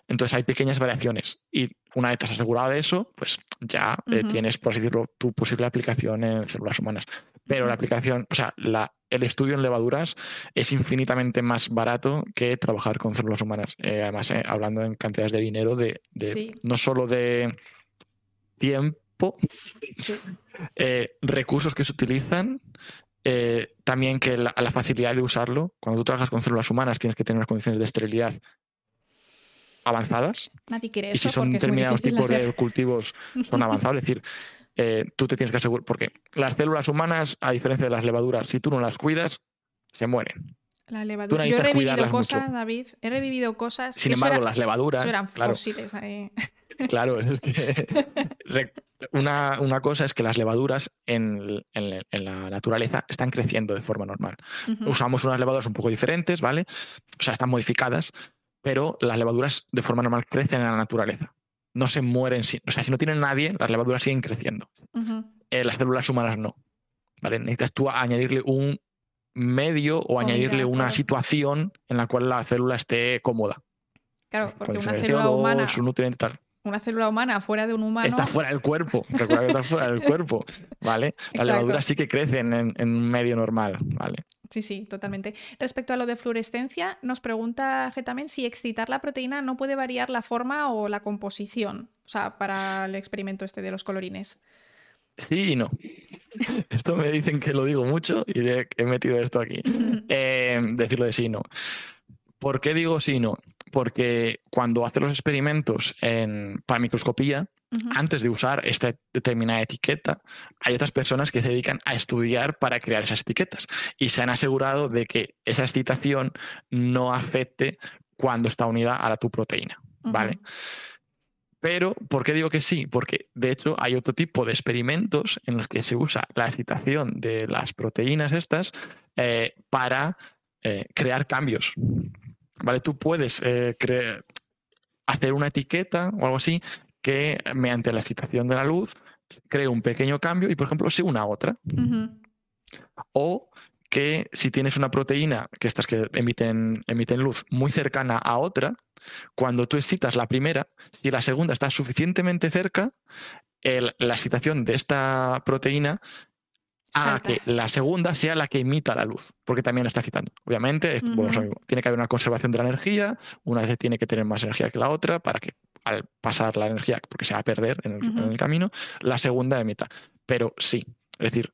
Entonces hay pequeñas variaciones y una vez te has asegurado de eso, pues ya eh, tienes, por así decirlo, tu posible aplicación en células humanas. Pero la aplicación, o sea, la, el estudio en levaduras es infinitamente más barato que trabajar con células humanas. Eh, además, eh, hablando en cantidades de dinero, de, no solo de tiempo, eh, recursos que se utilizan, eh, también que la, facilidad de usarlo. Cuando tú trabajas con células humanas tienes que tener unas condiciones de esterilidad avanzadas. y si son determinados tipos de cultivos son avanzados, es decir, eh, tú te tienes que asegurar, porque las células humanas, a diferencia de las levaduras, si tú no las cuidas, se mueren. La levadura. Yo he revivido cosas, David. He revivido cosas. Sin embargo, las levaduras. eran fósiles ahí. (laughs) Claro, es que (laughs) una, cosa es que las levaduras en, la naturaleza están creciendo de forma normal. Usamos unas levaduras un poco diferentes, ¿vale? O sea, están modificadas, pero las levaduras de forma normal crecen en la naturaleza. No se mueren, o sea, si no tienen nadie, las levaduras siguen creciendo. Eh, las células humanas no. ¿vale? Necesitas tú añadirle un medio o añadirle una situación en la cual la célula esté cómoda. Claro, porque una célula humana. Su nutriente tal una célula humana fuera de un humano. Está fuera del cuerpo. Recuerda que está fuera del cuerpo. ¿Vale? (laughs) Las levaduras sí que crecen en, un medio normal. ¿Vale? Sí, sí, totalmente. Respecto a lo de fluorescencia, nos pregunta también si excitar la proteína no puede variar la forma o la composición. O sea, para el experimento este de los colorines. Sí y no. (laughs) Esto me dicen que lo digo mucho y he metido esto aquí. (laughs) Eh, decirlo de sí y no. ¿Por qué digo sí y no? porque cuando hace los experimentos en, para microscopía, antes de usar esta determinada etiqueta, hay otras personas que se dedican a estudiar para crear esas etiquetas y se han asegurado de que esa excitación no afecte cuando está unida a la tu proteína, ¿vale? Pero, ¿por qué digo que sí? Porque de hecho hay otro tipo de experimentos en los que se usa la excitación de las proteínas estas eh, para eh, crear cambios. ¿vale? Tú puedes eh, hacer una etiqueta o algo así que mediante la excitación de la luz cree un pequeño cambio y, por ejemplo, se una a otra. O que si tienes una proteína, que estas que emiten, emiten luz, muy cercana a otra, cuando tú excitas la primera, si la segunda está suficientemente cerca, la excitación de esta proteína a que la segunda sea la que emita la luz, porque también está citando. Obviamente, tiene que haber una conservación de la energía, una vez tiene que tener más energía que la otra para que al pasar la energía, porque se va a perder en el, camino, la segunda emita. Pero sí, es decir,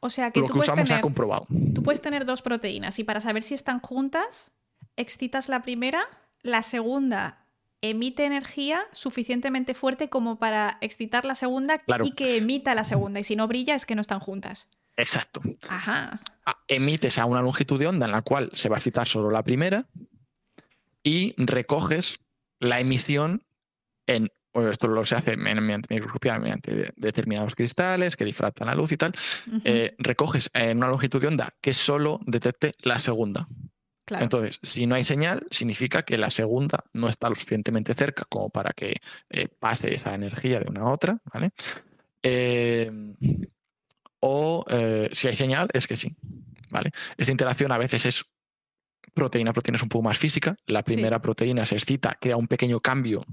o sea que lo que usamos se ha comprobado. Tú puedes tener dos proteínas y para saber si están juntas, excitas la primera, la segunda emite energía suficientemente fuerte como para excitar la segunda y que emita la segunda. Y si no brilla es que no están juntas. Exacto. Ajá. Ah, emites a una longitud de onda en la cual se va a excitar solo la primera y recoges la emisión en esto lo se hace mediante microscopía, mediante determinados cristales que difractan la luz y tal, eh, recoges en una longitud de onda que solo detecte la segunda. Entonces, si no hay señal, significa que la segunda no está lo suficientemente cerca como para que eh, pase esa energía de una a otra, ¿vale? Eh, o eh, si hay señal, es que sí, ¿vale? Esta interacción a veces es proteína, proteína es un poco más física. La primera proteína se excita, crea un pequeño cambio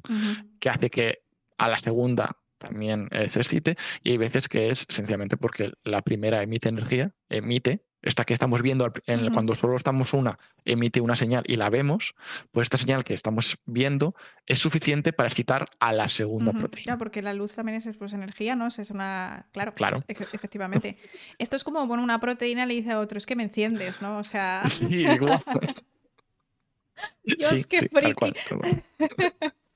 que hace que a la segunda también se excite y hay veces que es sencillamente porque la primera emite energía, emite esta que estamos viendo cuando solo estamos una, emite una señal y la vemos, pues esta señal que estamos viendo es suficiente para excitar a la segunda proteína. Ya, porque la luz también es pues, energía, ¿no? Es una. Claro, claro. efectivamente. (laughs) Esto es como bueno, una proteína le dice a otro, es que me enciendes, ¿no? O sea. Sí, igual. (laughs) Dios, qué sí, friki. (laughs)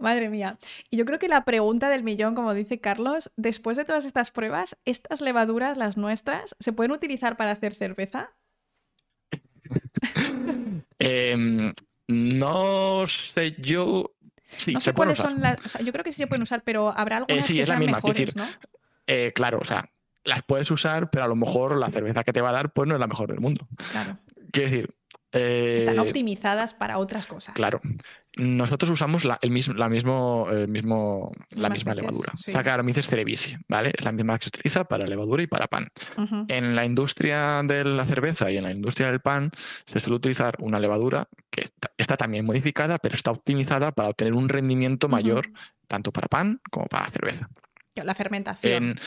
Madre mía. Y yo creo que la pregunta del millón, como dice Carlos, después de todas estas pruebas, ¿estas levaduras, las nuestras, se pueden utilizar para hacer cerveza? (laughs) Em, no sé yo. Sí, no sé cuáles son las. yo creo que sí se pueden usar, pero habrá eh, algunas que sean mejores, ¿no? Eh, claro, o sea, las puedes usar, pero a lo mejor la cerveza que te va a dar, pues no es la mejor del mundo. Claro. Quiero decir, están eh, optimizadas para otras cosas. Claro. Nosotros usamos la, el mismo, la, mismo, mismo, la misma levadura. Sí. Saccharomyces cerevisiae, ¿vale? Es la misma que se utiliza para levadura y para pan. En la industria de la cerveza y en la industria del pan se suele utilizar una levadura que está, también modificada, pero está optimizada para obtener un rendimiento mayor tanto para pan como para cerveza. La fermentación.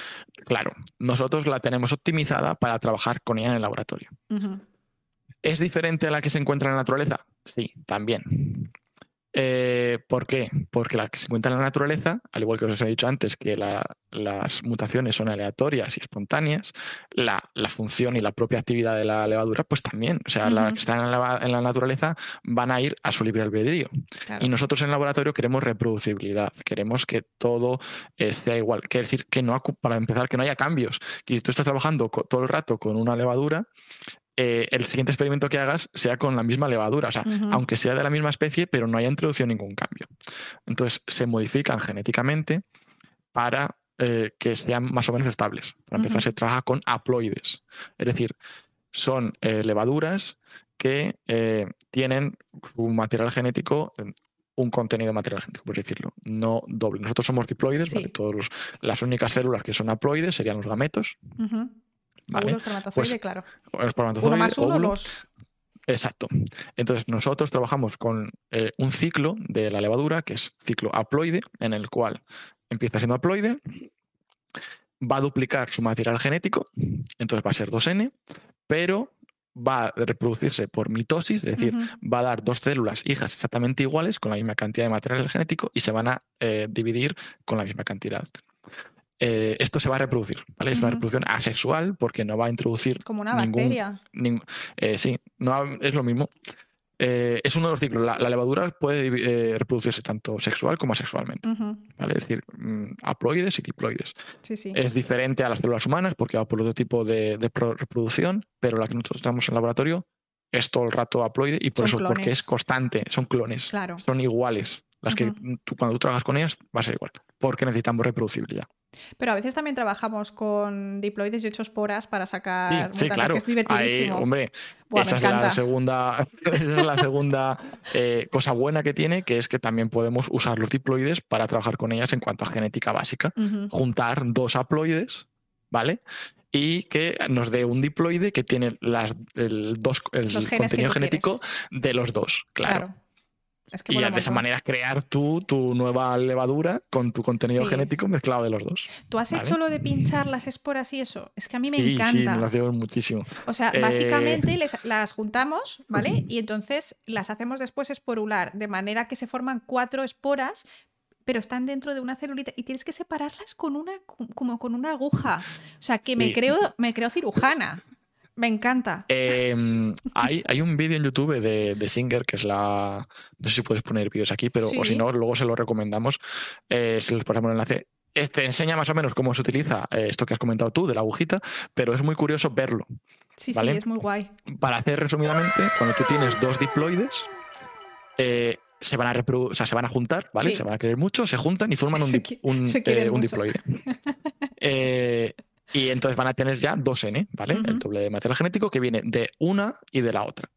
claro, nosotros la tenemos optimizada para trabajar con ella en el laboratorio. ¿Es diferente a la que se encuentra en la naturaleza? Sí, también. Eh, ¿Por qué? Porque la que se encuentra en la naturaleza, al igual que os he dicho antes, que las mutaciones son aleatorias y espontáneas, la, función y la propia actividad de la levadura, pues también. O sea, las que están en la, naturaleza van a ir a su libre albedrío. Y nosotros en el laboratorio queremos reproducibilidad, queremos que todo eh, sea igual. Quiere decir que no, para empezar, que no haya cambios. Que si tú estás trabajando todo el rato con una levadura, eh, el siguiente experimento que hagas sea con la misma levadura, o sea, aunque sea de la misma especie, pero no haya introducido ningún cambio. Entonces, se modifican genéticamente para eh, que sean más o menos estables. Para empezar, se trabaja con haploides, es decir, son eh, levaduras que tienen su material genético un contenido material genético, por decirlo, no doble. Nosotros somos diploides, Todos las únicas células que son haploides serían los gametos. ¿Vale? Pues, claro. uno más uno, dos. Exacto. Entonces, nosotros trabajamos con eh, un ciclo de la levadura que es ciclo haploide, en el cual empieza siendo haploide, va a duplicar su material genético, entonces va a ser 2N, pero va a reproducirse por mitosis, es decir, va a dar dos células hijas exactamente iguales con la misma cantidad de material genético y se van a eh, dividir con la misma cantidad. Eh, esto se va a reproducir, ¿vale? Es una reproducción asexual porque no va a introducir. Como una bacteria. Eh, sí, no, es lo mismo. Eh, es uno de los ciclos. La, levadura puede reproducirse tanto sexual como asexualmente. ¿vale? Es decir, mm, haploides y diploides. Sí, sí. Es diferente a las células humanas porque va por otro tipo de, reproducción, pero la que nosotros tenemos en el laboratorio es todo el rato haploide y por eso, porque es constante, son clones. Claro. Son iguales. Las que tú, cuando tú trabajas con ellas va a ser igual, porque necesitamos reproducibilidad. Pero a veces también trabajamos con diploides y ocho esporas para sacar sí, claro. que es divertidísimo. hombre, esa, es la segunda, (laughs) es la segunda eh, cosa buena que tiene, que es que también podemos usar los diploides para trabajar con ellas en cuanto a genética básica. Juntar dos haploides, ¿vale? y que nos dé un diploide que tiene las, el, dos, el contenido genético de los dos, claro. Y de esa manera crear tú tu nueva levadura con tu contenido genético mezclado de los dos. ¿Tú has hecho lo de pinchar las esporas y eso? Es que a mí me encanta. Sí, me hacemos muchísimo. O sea, básicamente eh, las juntamos, ¿vale? Y entonces las hacemos después esporular, de manera que se forman cuatro esporas, pero están dentro de una celulita y tienes que separarlas con una como con una aguja. O sea, que me creo me creo cirujana. Me encanta. Em, hay, hay, un vídeo en YouTube de, de, Singer, que es la. No sé si puedes poner vídeos aquí, pero o si no, luego se lo recomendamos. Eh, si les ponemos el enlace. Este enseña más o menos cómo se utiliza eh, esto que has comentado tú de la agujita, pero es muy curioso verlo. Sí, sí, es muy guay. Para hacer resumidamente, cuando tú tienes dos diploides, eh, se van a o sea, se van a juntar, ¿vale? Se van a querer mucho, se juntan y forman (laughs) un, un, un diploide. (laughs) eh, y entonces van a tener ya dos N, ¿vale? El doble de material genético que viene de una y de la otra.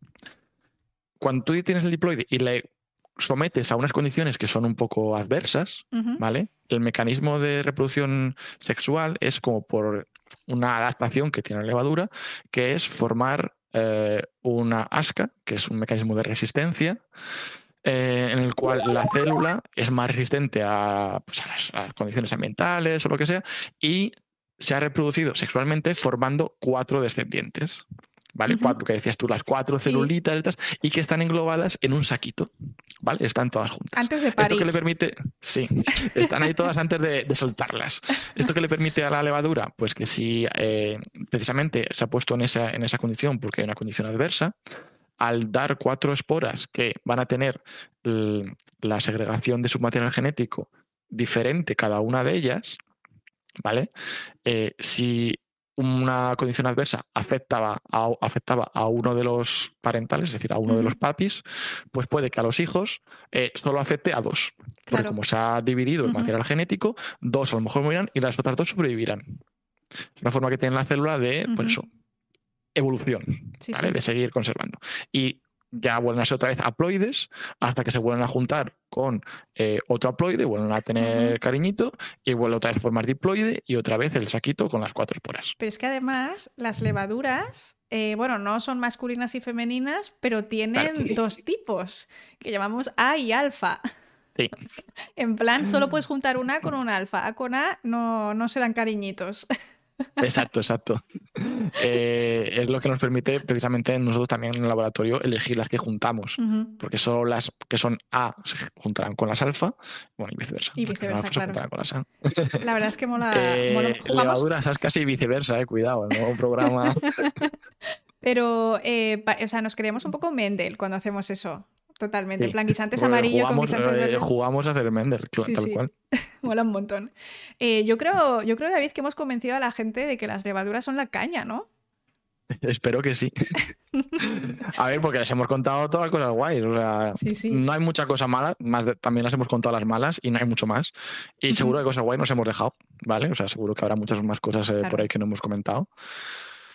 Cuando tú tienes el diploide y le sometes a unas condiciones que son un poco adversas, ¿vale? El mecanismo de reproducción sexual es como por una adaptación que tiene la levadura, que es formar eh, una asca, que es un mecanismo de resistencia, eh, en el cual la célula es más resistente a, pues, a, las, condiciones ambientales o lo que sea, y se ha reproducido sexualmente formando cuatro descendientes. ¿Vale? Cuatro, que decías tú, las cuatro celulitas y que están englobadas en un saquito. ¿Vale? Están todas juntas. Antes de parir. Esto que le permite. Sí, (laughs) están ahí todas antes de, soltarlas. ¿Esto que le permite a la levadura? Pues que si eh, precisamente se ha puesto en esa, en esa condición porque hay una condición adversa, al dar cuatro esporas que van a tener la segregación de su material genético diferente cada una de ellas, ¿vale? Eh, si una condición adversa afectaba a, afectaba a uno de los parentales, es decir, a uno de los papis, pues puede que a los hijos eh, solo afecte a dos. Porque como se ha dividido el material genético, dos a lo mejor morirán y las otras dos sobrevivirán. Es una forma que tiene la célula de, pues eso, evolución, de seguir conservando. Y ya vuelven a ser otra vez haploides hasta que se vuelven a juntar con eh, otro haploide, vuelven a tener cariñito y vuelve otra vez a formar diploide y otra vez el saquito con las cuatro esporas. Pero es que además las levaduras, eh, bueno, no son masculinas y femeninas, pero tienen dos tipos que llamamos A y alfa. Sí. en plan, solo puedes juntar una con un alfa. A con A no, no se dan cariñitos. Exacto, exacto. Eh, es lo que nos permite precisamente nosotros también en el laboratorio elegir las que juntamos, porque solo las que son A se juntarán con las alfa, bueno, y viceversa. Y viceversa, claro. con las A. La verdad es que mola. Eh, levaduras, es casi viceversa, eh, cuidado, el nuevo programa. (laughs) Pero, eh, o sea, nos creemos un poco Mendel cuando hacemos eso. Totalmente. En plan, guisantes amarillo con guisantes eh, verdes. Jugamos a hacer Mender, tal cual. (laughs) Mola un montón. Eh, yo, creo, yo creo, David, que hemos convencido a la gente de que las levaduras son la caña, ¿no? (laughs) Espero que sí. (laughs) a ver, porque les hemos contado todas las cosas guays. O sea, no hay mucha cosa mala, más también las hemos contado las malas y no hay mucho más. Y seguro que cosas guay nos hemos dejado, ¿vale? O sea, seguro que habrá muchas más cosas eh, por ahí que no hemos comentado.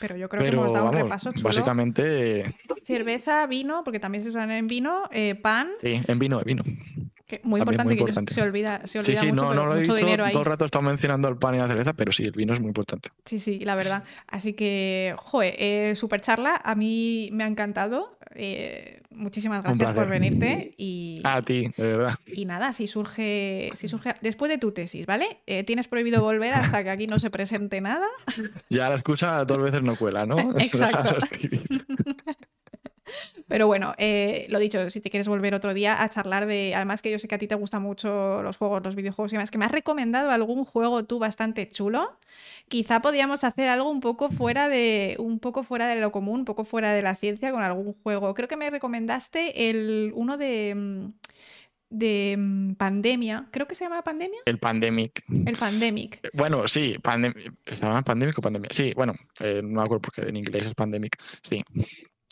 Pero yo creo que hemos dado un repaso chulo. Básicamente. Cerveza, vino, porque también se usan en vino, eh, pan. Sí, en vino, en vino. muy importante, que se olvida, se olvida sí, sí, mucho, no, no lo he dicho, Todo el rato estado mencionando el pan y la cerveza, pero sí, el vino es muy importante. Sí, sí, la verdad. Así que, joder, eh, super charla, a mí me ha encantado. Eh, muchísimas gracias por venirte y a ti, de verdad. Y nada, si surge, si surge después de tu tesis, ¿vale? Eh, tienes prohibido volver hasta que aquí no se presente nada. Ya la excusa dos veces no cuela, ¿no? (laughs) Exacto. (laughs) Pero bueno, eh, lo dicho, si te quieres volver otro día a charlar de. Además, que yo sé que a ti te gustan mucho los juegos, los videojuegos y demás, que me has recomendado algún juego tú bastante chulo. Quizá podíamos hacer algo un poco fuera de. un poco fuera de lo común, un poco fuera de la ciencia con algún juego. Creo que me recomendaste el uno de mm, de mm, pandemia. Creo que se llama pandemia. El pandemic. El pandemic. Eh, bueno, sí, pandem ¿se llama pandemic o pandemia? Sí, bueno, eh, no me acuerdo porque en inglés es pandemic. Sí.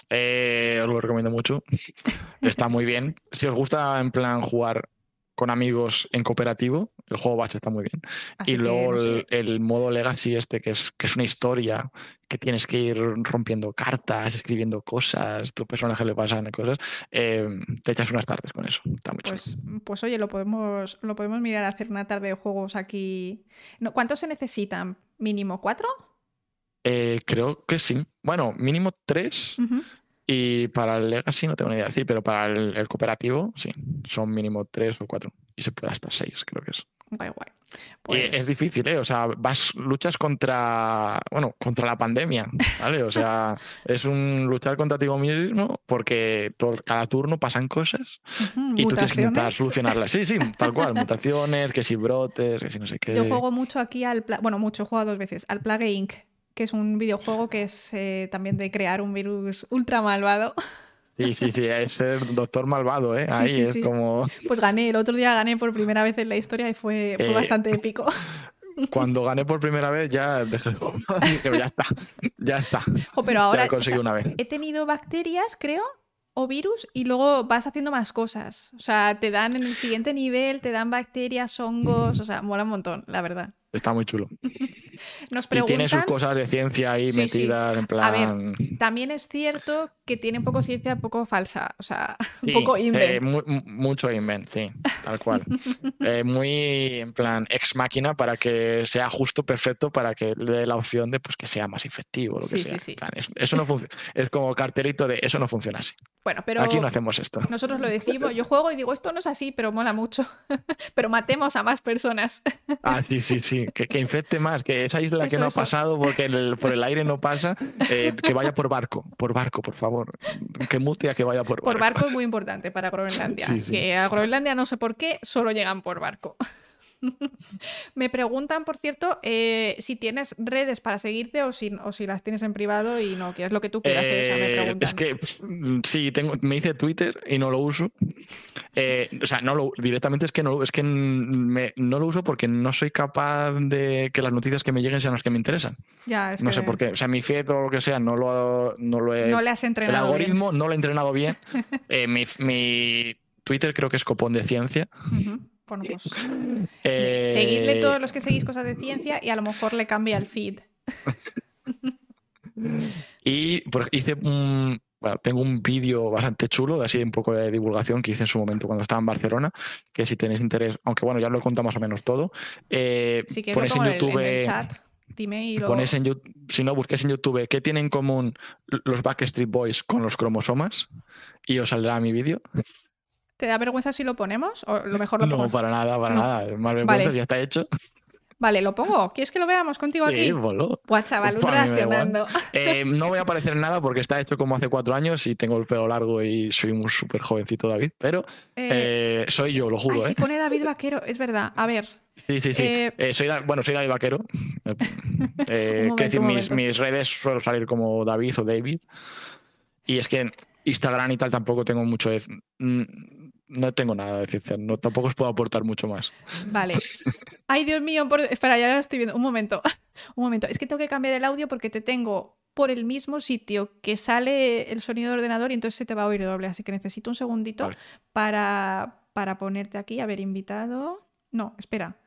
Eh, os lo recomiendo mucho. Está muy bien. Si os gusta en plan jugar con amigos en cooperativo, el juego base está muy bien. y luego el, modo legacy este, que es, que es una historia que tienes que ir rompiendo cartas, escribiendo cosas, tu personaje le pasan cosas, eh, te echas unas tardes con eso. Está muy pues, pues oye, lo podemos, lo podemos mirar a hacer una tarde de juegos aquí. ¿Cuántos se necesitan? ¿Mínimo cuatro? Eh, creo que sí. Bueno, mínimo tres Y para el Legacy no tengo ni idea. Sí, pero para el, cooperativo, sí. Son mínimo tres o cuatro. Y se puede hasta seis, creo que es. Guay, guay. Es pues difícil, ¿eh? O sea, vas, luchas contra, bueno, contra la pandemia, ¿vale? O sea, (laughs) es un luchar contra ti mismo porque todo, cada turno pasan cosas y tú tienes que intentar solucionarlas. Sí, sí, tal cual. (laughs) Mutaciones, que si brotes, que si no sé qué. Yo juego mucho aquí al, bueno, mucho, he jugado dos veces, al Plague Inc., que es un videojuego que es eh, también de crear un virus ultra malvado. Sí, sí, sí, es ser doctor malvado, ¿eh? Ahí es como. Pues gané, el otro día gané por primera vez en la historia y fue, fue eh, bastante épico. (laughs) Cuando gané por primera vez ya dejé (laughs) ya está, ya está. pero ahora ya una vez. he tenido bacterias, creo, o virus y luego vas haciendo más cosas. O sea, te dan en el siguiente nivel, te dan bacterias, hongos, o sea, mola un montón, la verdad. Está muy chulo. (laughs) Nos preguntan... Y tiene sus cosas de ciencia ahí metidas, en plan. A ver, también es cierto que tiene un poco ciencia, poco falsa. O sea, (laughs) un poco invent. mucho invent, sí, tal cual. (laughs) Eh, muy en plan ex máquina para que sea justo, perfecto, para que le dé la opción de pues, que sea más efectivo. Lo que sea. eso no funciona. Es como cartelito de eso no funciona así. Bueno, pero. Aquí no hacemos esto. Nosotros lo decimos. Yo juego y digo, esto no es así, pero mola mucho. pero matemos a más personas. ah, sí, sí, sí que, infecte más, que esa isla que no ha pasado porque por el aire no pasa, eh, que vaya por barco, por barco, por favor. Que mutea que vaya por barco. Por barco es muy importante para Groenlandia. Que a Groenlandia no sé por qué, solo llegan por barco. Me preguntan, por cierto, eh, si tienes redes para seguirte o si, o si las tienes en privado y no quieres lo que tú quieras. Eh, es que sí, tengo, me hice Twitter y no lo uso. Eh, o sea, no lo, directamente es que, no, es que no lo uso porque no soy capaz de que las noticias que me lleguen sean las que me interesan. Ya, no sé por qué. O sea, mi feed o lo que sea no lo, no lo he. No le has entrenado. El algoritmo no lo he entrenado bien. (laughs) mi, Twitter creo que es copón de ciencia. Bueno, pues (laughs) eh, seguidle todos los que seguís cosas de ciencia y a lo mejor le cambia el feed. (laughs) y hice un, bueno, tengo un vídeo bastante chulo, de así un poco de divulgación que hice en su momento cuando estaba en Barcelona, que si tenéis interés, aunque bueno, ya lo he contado más o menos todo, eh, ponéis en YouTube... En el chat. Dime y ponéis en YouTube, si no, busquéis en YouTube qué tienen en común los Backstreet Boys con los cromosomas y os saldrá mi vídeo. ¿Te da vergüenza si lo ponemos? ¿O lo mejor lo No, para nada, para nada. Más vergüenza ya está hecho. Vale, lo pongo. ¿Quieres que lo veamos contigo sí, aquí? Bolo. Buah, chaval, un reaccionando. Eh, no voy a aparecer en nada porque está hecho como hace cuatro años y tengo el pelo largo y soy un súper jovencito David, pero eh, eh, soy yo, lo juro. Ay, pone David Vaquero, es verdad. A ver. Sí, sí, sí. soy, bueno, soy David Vaquero. (laughs) que decir, mis, mis redes suelo salir como David o David. Y es que Instagram y tal tampoco tengo mucho no tengo nada de ciencia, no, tampoco os puedo aportar mucho más. Vale. Ay, Dios mío, espera, ya lo estoy viendo. Un momento, (laughs) un momento. Es que tengo que cambiar el audio porque te tengo por el mismo sitio que sale el sonido del ordenador y entonces se te va a oír doble. Así que necesito un segundito para, para ponerte aquí. A ver, invitado. No, espera.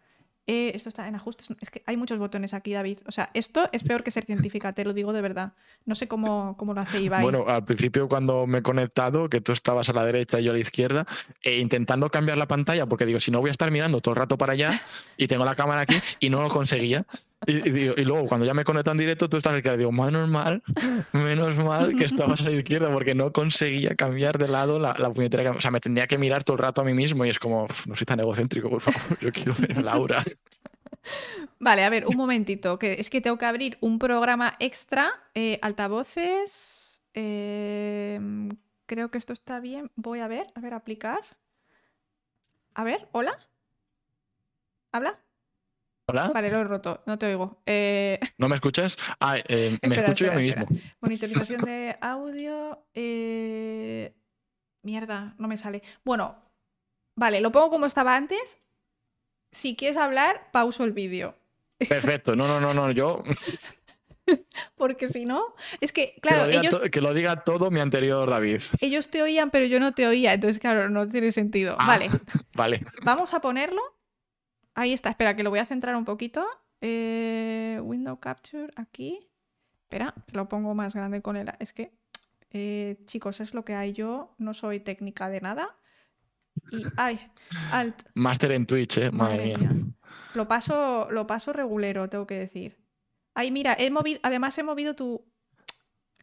Eh, esto está en ajustes. Es que hay muchos botones aquí, David. O sea, esto es peor que ser científica, te lo digo de verdad. No sé cómo, cómo lo hace Ibai. Bueno, al principio cuando me he conectado, que tú estabas a la derecha y yo a la izquierda, e intentando cambiar la pantalla, porque digo, si no voy a estar mirando todo el rato para allá y tengo la cámara aquí y no lo conseguía. Y, luego, cuando ya me conecto en directo, tú estás a la izquierda. Digo, menos mal, menos mal que estabas a la izquierda, porque no conseguía cambiar de lado la, la puñetera. O sea, me tendría que mirar todo el rato a mí mismo y es como, no soy tan egocéntrico, por favor, yo quiero ver a Laura. Vale, a ver, un momentito, que es que tengo que abrir un programa extra, eh, altavoces. Em, creo que esto está bien. Voy a ver, a ver, aplicar. A ver, hola. ¿Habla? Hola. Vale, lo he roto, no te oigo. Eh, (laughs) ¿No me escuchas? Ah, eh, me escucho yo a mí mismo. Monitorización de audio. Mierda, no me sale. Bueno, vale, lo pongo como estaba antes si quieres hablar, pauso el vídeo. Perfecto, no, no, no, no, yo. (laughs) Porque si no, es que, claro, que lo, ellos... que lo diga todo mi anterior David. Ellos te oían, pero yo no te oía, entonces, claro, no tiene sentido. Ah, vale. (laughs) Vale. Vamos a ponerlo. Ahí está, espera, que lo voy a centrar un poquito. Eh, window Capture aquí. Espera, lo pongo más grande con el. Es que, eh, chicos, es lo que hay. Yo no soy técnica de nada. Y, ay, alt. Máster en Twitch, ¿eh? Madre, mía. Lo paso, lo paso regulero, tengo que decir. Ay, mira, he movido, además he movido tu...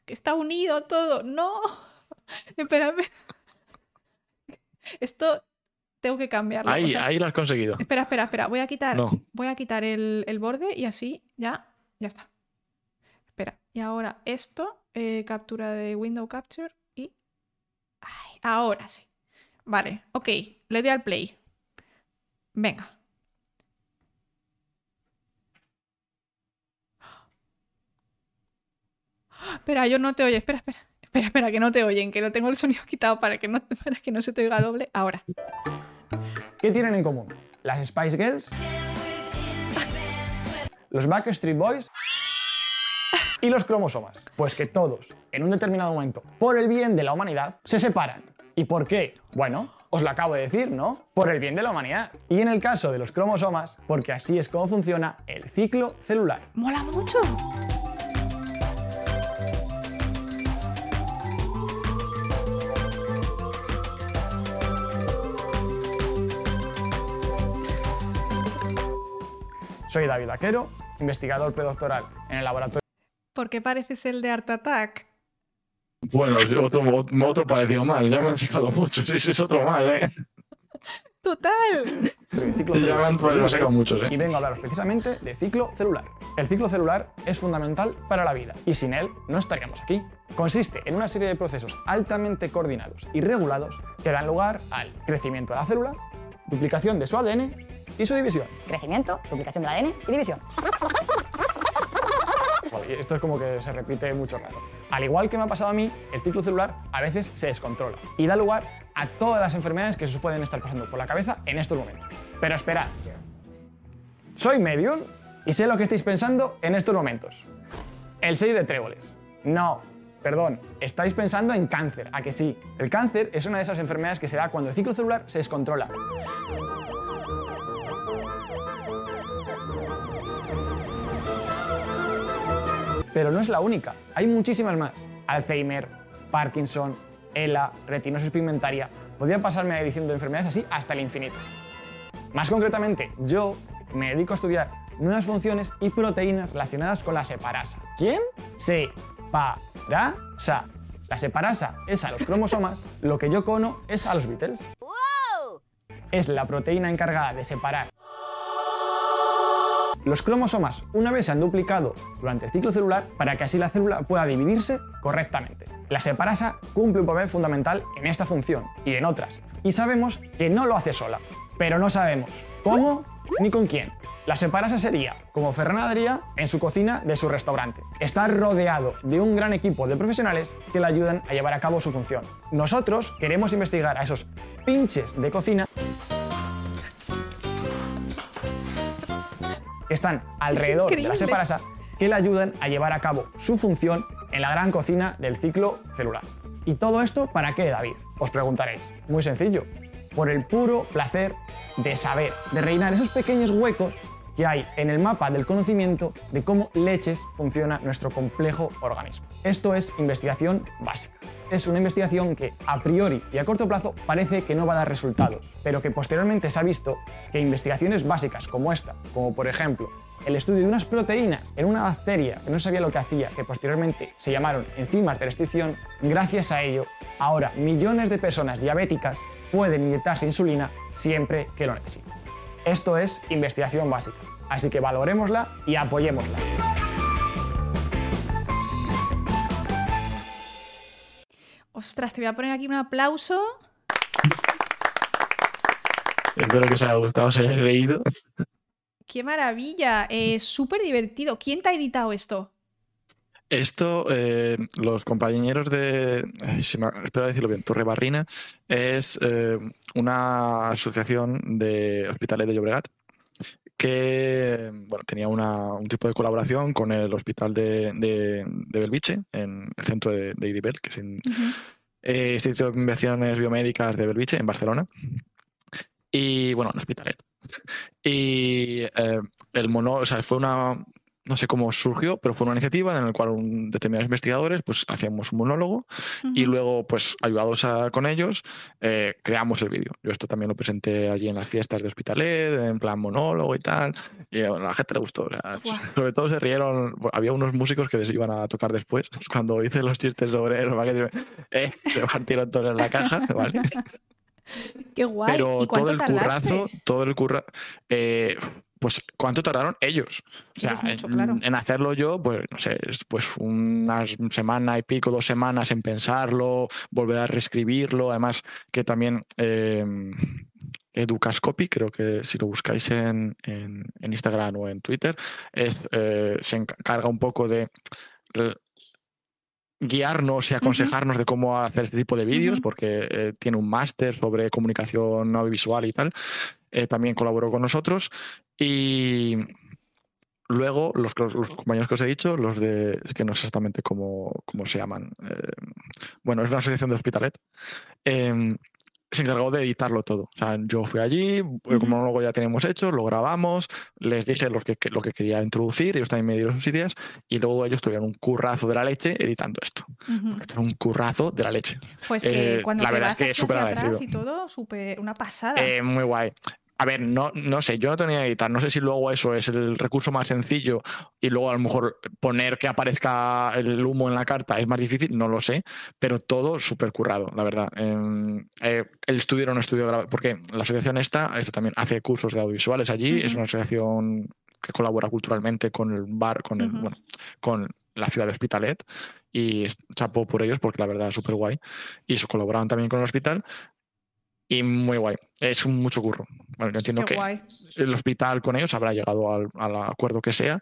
Que está unido todo. No. (laughs) espera, espera. Esto tengo que cambiarlo. Ahí, ahí lo has conseguido. Espera, espera, espera. Voy a quitar, voy a quitar el, borde y así ya, ya está. Espera. Y ahora esto, eh, captura de window capture y... ahora sí. Vale, ok. Le doy al play. Venga. Espera, yo no te oye. Espera, espera. Espera, espera, que no te oyen, que no tengo el sonido quitado para que no, (laughs) para que no se te oiga doble. Ahora. ¿Qué tienen en común? Las Spice Girls, los Backstreet Boys y los cromosomas. Pues que todos, en un determinado momento, por el bien de la humanidad, se separan. ¿Y por qué? Bueno, os lo acabo de decir, ¿no? Por el bien de la humanidad. Y en el caso de los cromosomas, porque así es como funciona el ciclo celular. ¡Mola mucho! Soy David Aquero, investigador predoctoral en el laboratorio. ¿Por qué pareces el de Art Attack? Bueno, otro, otro parecido más, ya me han sacado mucho, sí, sí, es otro más, ¿eh? Total. ya me han sacado muchos, ¿eh? Y vengo a hablaros precisamente de ciclo celular. El ciclo celular es fundamental para la vida y sin él no estaríamos aquí. Consiste en una serie de procesos altamente coordinados y regulados que dan lugar al crecimiento de la célula, duplicación de su ADN y su división. Crecimiento, duplicación del ADN y división. Esto es como que se repite mucho rato. Al igual que me ha pasado a mí, el ciclo celular a veces se descontrola y da lugar a todas las enfermedades que se os pueden estar pasando por la cabeza en estos momentos. Pero esperad, soy medium y sé lo que estáis pensando en estos momentos. El 6 de tréboles. No, perdón, estáis pensando en cáncer, a que sí. El cáncer es una de esas enfermedades que se da cuando el ciclo celular se descontrola. Pero no es la única, hay muchísimas más. Alzheimer, Parkinson, ELA, retinosis pigmentaria. Podría pasarme diciendo enfermedades así hasta el infinito. Más concretamente, yo me dedico a estudiar nuevas funciones y proteínas relacionadas con la separasa. ¿Quién? Se-pa-ra-sa. La separasa es a los cromosomas, lo que yo cono es a los Beatles. Es la proteína encargada de separar los cromosomas una vez se han duplicado durante el ciclo celular para que así la célula pueda dividirse correctamente. La separasa cumple un papel fundamental en esta función y en otras, y sabemos que no lo hace sola, pero no sabemos cómo ni con quién. La separasa sería como Ferran en su cocina de su restaurante. Está rodeado de un gran equipo de profesionales que le ayudan a llevar a cabo su función. Nosotros queremos investigar a esos pinches de cocina están alrededor de la separasa que le ayudan a llevar a cabo su función en la gran cocina del ciclo celular. ¿Y todo esto para qué, David? Os preguntaréis. Muy sencillo. Por el puro placer de saber, de reinar esos pequeños huecos que hay en el mapa del conocimiento de cómo leches funciona nuestro complejo organismo. Esto es investigación básica. Es una investigación que a priori y a corto plazo parece que no va a dar resultados, pero que posteriormente se ha visto que investigaciones básicas como esta, como por ejemplo el estudio de unas proteínas en una bacteria que no sabía lo que hacía, que posteriormente se llamaron enzimas de restricción, gracias a ello, ahora millones de personas diabéticas pueden inyectarse insulina siempre que lo necesiten. Esto es investigación básica, así que valorémosla y apoyémosla. Ostras, te voy a poner aquí un aplauso. Espero que os haya gustado, os haya reído. ¡Qué maravilla! Eh, Súper divertido. ¿Quién te ha editado esto? Esto, eh, los compañeros de, espero decirlo bien, Torre Barrina es eh, una asociación de hospitales de Llobregat que bueno, tenía un tipo de colaboración con el hospital de, de, Belviche, en el centro de, de IDIBEL, que es el eh, Instituto de Investigaciones Biomédicas de Belviche, en Barcelona. Y bueno, en Hospitalet. Y el mono, o sea, fue una, no sé cómo surgió, pero fue una iniciativa en la cual un, determinados investigadores pues hacíamos un monólogo y luego pues ayudados con ellos eh, creamos el vídeo. Yo esto también lo presenté allí en las fiestas de Hospitalet, en plan monólogo y tal, y a la gente le gustó. Sobre todo se rieron, había unos músicos que se iban a tocar después, (laughs) cuando hice los chistes sobre el eh, se partieron todos en la caja, (laughs) ¿vale? Qué guay. Pero todo el currazo, todo el currazo... Eh, pues cuánto tardaron ellos. O sea, en, hacerlo yo, pues no sé, pues una semana y pico, dos semanas en pensarlo, volver a reescribirlo. Además, que también eh, Educascopy, creo que si lo buscáis en, Instagram o en Twitter, es, eh, se encarga un poco de guiarnos y aconsejarnos de cómo hacer este tipo de vídeos, porque eh, tiene un máster sobre comunicación audiovisual y tal. Eh, también colaboró con nosotros. Y luego, los, los, compañeros que os he dicho, los de. Es que no sé exactamente cómo, cómo se llaman. Eh, bueno, es una asociación de Hospitalet. Em, se encargó de editarlo todo. O sea, yo fui allí, como luego ya tenemos hecho, lo grabamos, les dije lo que, lo que quería introducir, ellos también me dieron sus ideas, y luego ellos tuvieron un currazo de la leche editando esto. Esto era un currazo de la leche. Pues que eh, cuando la verdad es que súper agradecido. Y todo, super, una pasada. Eh, muy guay. A ver, no, no sé, yo no tenía que editar, no sé si luego eso es el recurso más sencillo y luego a lo mejor poner que aparezca el humo en la carta es más difícil, no lo sé, pero todo súper currado, la verdad. Em, eh, el estudio era un estudio porque la asociación esta, esto también hace cursos de audiovisuales allí, es una asociación que colabora culturalmente con el bar, con el, bueno, con la ciudad de Hospitalet y chapó por ellos porque la verdad es súper guay. Y eso colaboraban también con el hospital y muy guay. Es un mucho curro. Bueno, yo entiendo que el hospital con ellos habrá llegado al, acuerdo que sea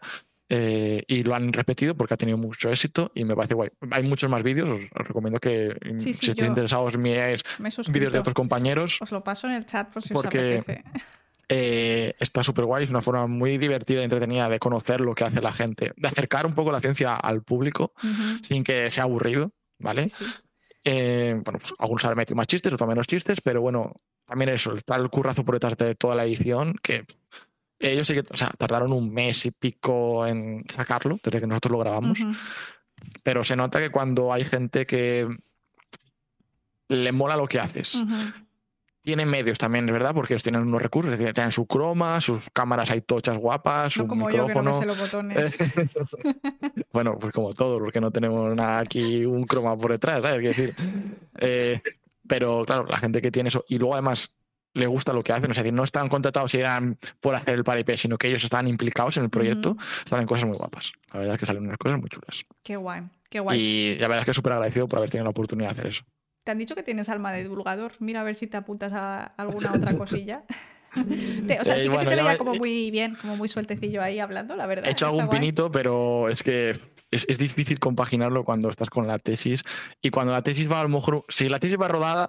eh, y lo han repetido porque ha tenido mucho éxito y me parece guay. Hay muchos más vídeos, os, recomiendo que si estáis interesados miréis vídeos de otros compañeros. Os lo paso en el chat por si porque, os eh, está súper guay, es una forma muy divertida y entretenida de conocer lo que hace la gente, de acercar un poco la ciencia al público sin que sea aburrido, ¿vale? Eh, bueno, pues algunos han metido más chistes, otros menos chistes, pero bueno, también eso, está el currazo por detrás de toda la edición, que ellos sí que, o sea, tardaron un mes y pico en sacarlo, desde que nosotros lo grabamos. Pero se nota que cuando hay gente que le mola lo que haces, tienen medios también, ¿verdad? Porque ellos tienen unos recursos, tienen su croma, sus cámaras hay tochas guapas, no como Yo que no me los botones. (laughs) bueno, pues como todo, porque no tenemos nada aquí, un croma por detrás, ¿sabes? decir, eh, pero claro, la gente que tiene eso, y luego además le gusta lo que hacen, es decir, no están contratados si eran por hacer el paripé, sino que ellos están implicados en el proyecto, salen cosas muy guapas. La verdad es que salen unas cosas muy chulas. Qué guay, qué guay. Y la verdad es que súper agradecido por haber tenido la oportunidad de hacer eso. Te han dicho que tienes alma de divulgador. Mira a ver si te apuntas a alguna otra (laughs) cosilla. (laughs) o sea, sí que se te veía como muy bien, como muy sueltecillo ahí hablando, la verdad. He hecho algún pinito, pero es que es, difícil compaginarlo cuando estás con la tesis. Y cuando la tesis va a lo mejor, si la tesis va rodada,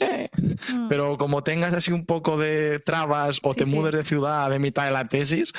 eh, mm. pero como tengas así un poco de trabas o te mudes de ciudad de mitad de la tesis,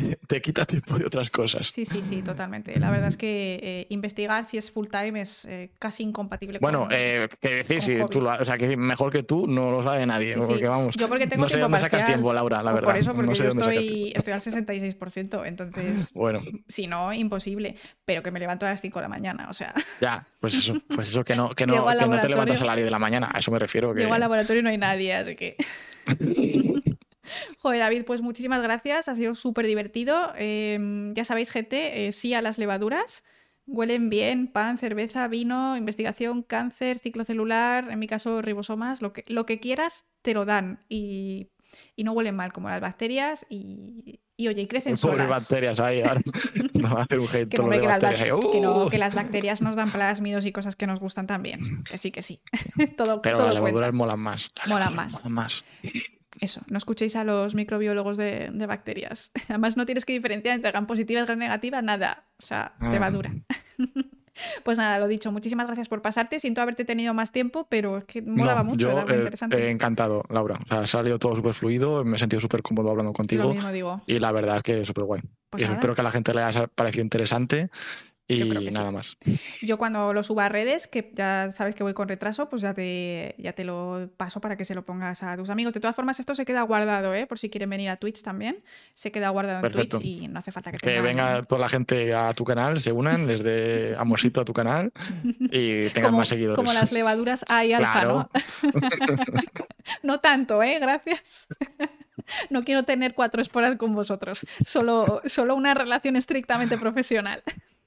(laughs) te, quita tiempo de otras cosas. Sí, sí, sí, totalmente. La verdad es que eh, investigar si es full time es eh, casi incompatible bueno, con. Bueno, eh, que decir, si tú o sea, que mejor que tú no lo sabe nadie. porque vamos. Yo porque tengo no sé dónde sacas tiempo, Laura, la verdad. Por eso, porque yo estoy, estoy al 66%. Entonces, (laughs) bueno. si no, imposible. Pero que me levanto a las 5 de la mañana, o sea. (laughs) Ya, pues eso, pues eso que no, que no, que no te levantas a las 10 de la mañana. A eso me refiero. Que... Llego al laboratorio y no hay nadie, así que. (laughs) Joder, David, pues muchísimas gracias. Ha sido súper divertido. Em, ya sabéis, gente, eh, sí a las levaduras. Huelen bien, pan, cerveza, vino, investigación, cáncer, ciclo celular, en mi caso ribosomas, lo que, lo que quieras te lo dan y, no huelen mal como las bacterias y, oye, y crecen solas. bacterias ahí, ahora (laughs) (laughs) a hacer un hate que, que, las bacterias nos dan plásmidos y cosas que nos gustan también. Que sí, que sí. todo, Pero las levaduras molan más. molan más. Molan más eso, no escuchéis a los microbiólogos de, bacterias. (laughs) Además, no tienes que diferenciar entre gran positiva y gran negativa, nada. O sea, ah. levadura. (laughs) Pues nada, lo dicho, muchísimas gracias por pasarte. Siento haberte tenido más tiempo, pero es que molaba mucho, era muy eh, interesante. Eh, encantado, Laura. O sea, ha salido todo súper fluido, me he sentido súper cómodo hablando contigo. Lo mismo digo. Y la verdad es que súper guay. Pues espero que a la gente le haya parecido interesante y nada más. Yo cuando lo suba a redes, que ya sabes que voy con retraso, pues ya te, ya te lo paso para que se lo pongas a tus amigos. De todas formas, esto se queda guardado, ¿eh? por si quieren venir a Twitch también. Se queda guardado en Twitch y no hace falta que Que venga toda la gente a tu canal, se unan, les dé (laughs) amorcito a tu canal y (laughs) tengan más seguidores. Como las levaduras hay alfa, ¿no? (laughs) no tanto, ¿eh? Gracias. no quiero tener cuatro esporas con vosotros, solo, solo una relación estrictamente profesional.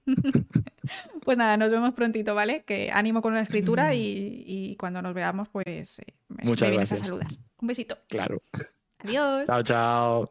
(laughs) pues nada, nos vemos prontito, ¿vale? Que ánimo con la escritura y, cuando nos veamos, pues eh, me, Muchas vienes a saludar. Un besito. Claro. Adiós. Chao, chao.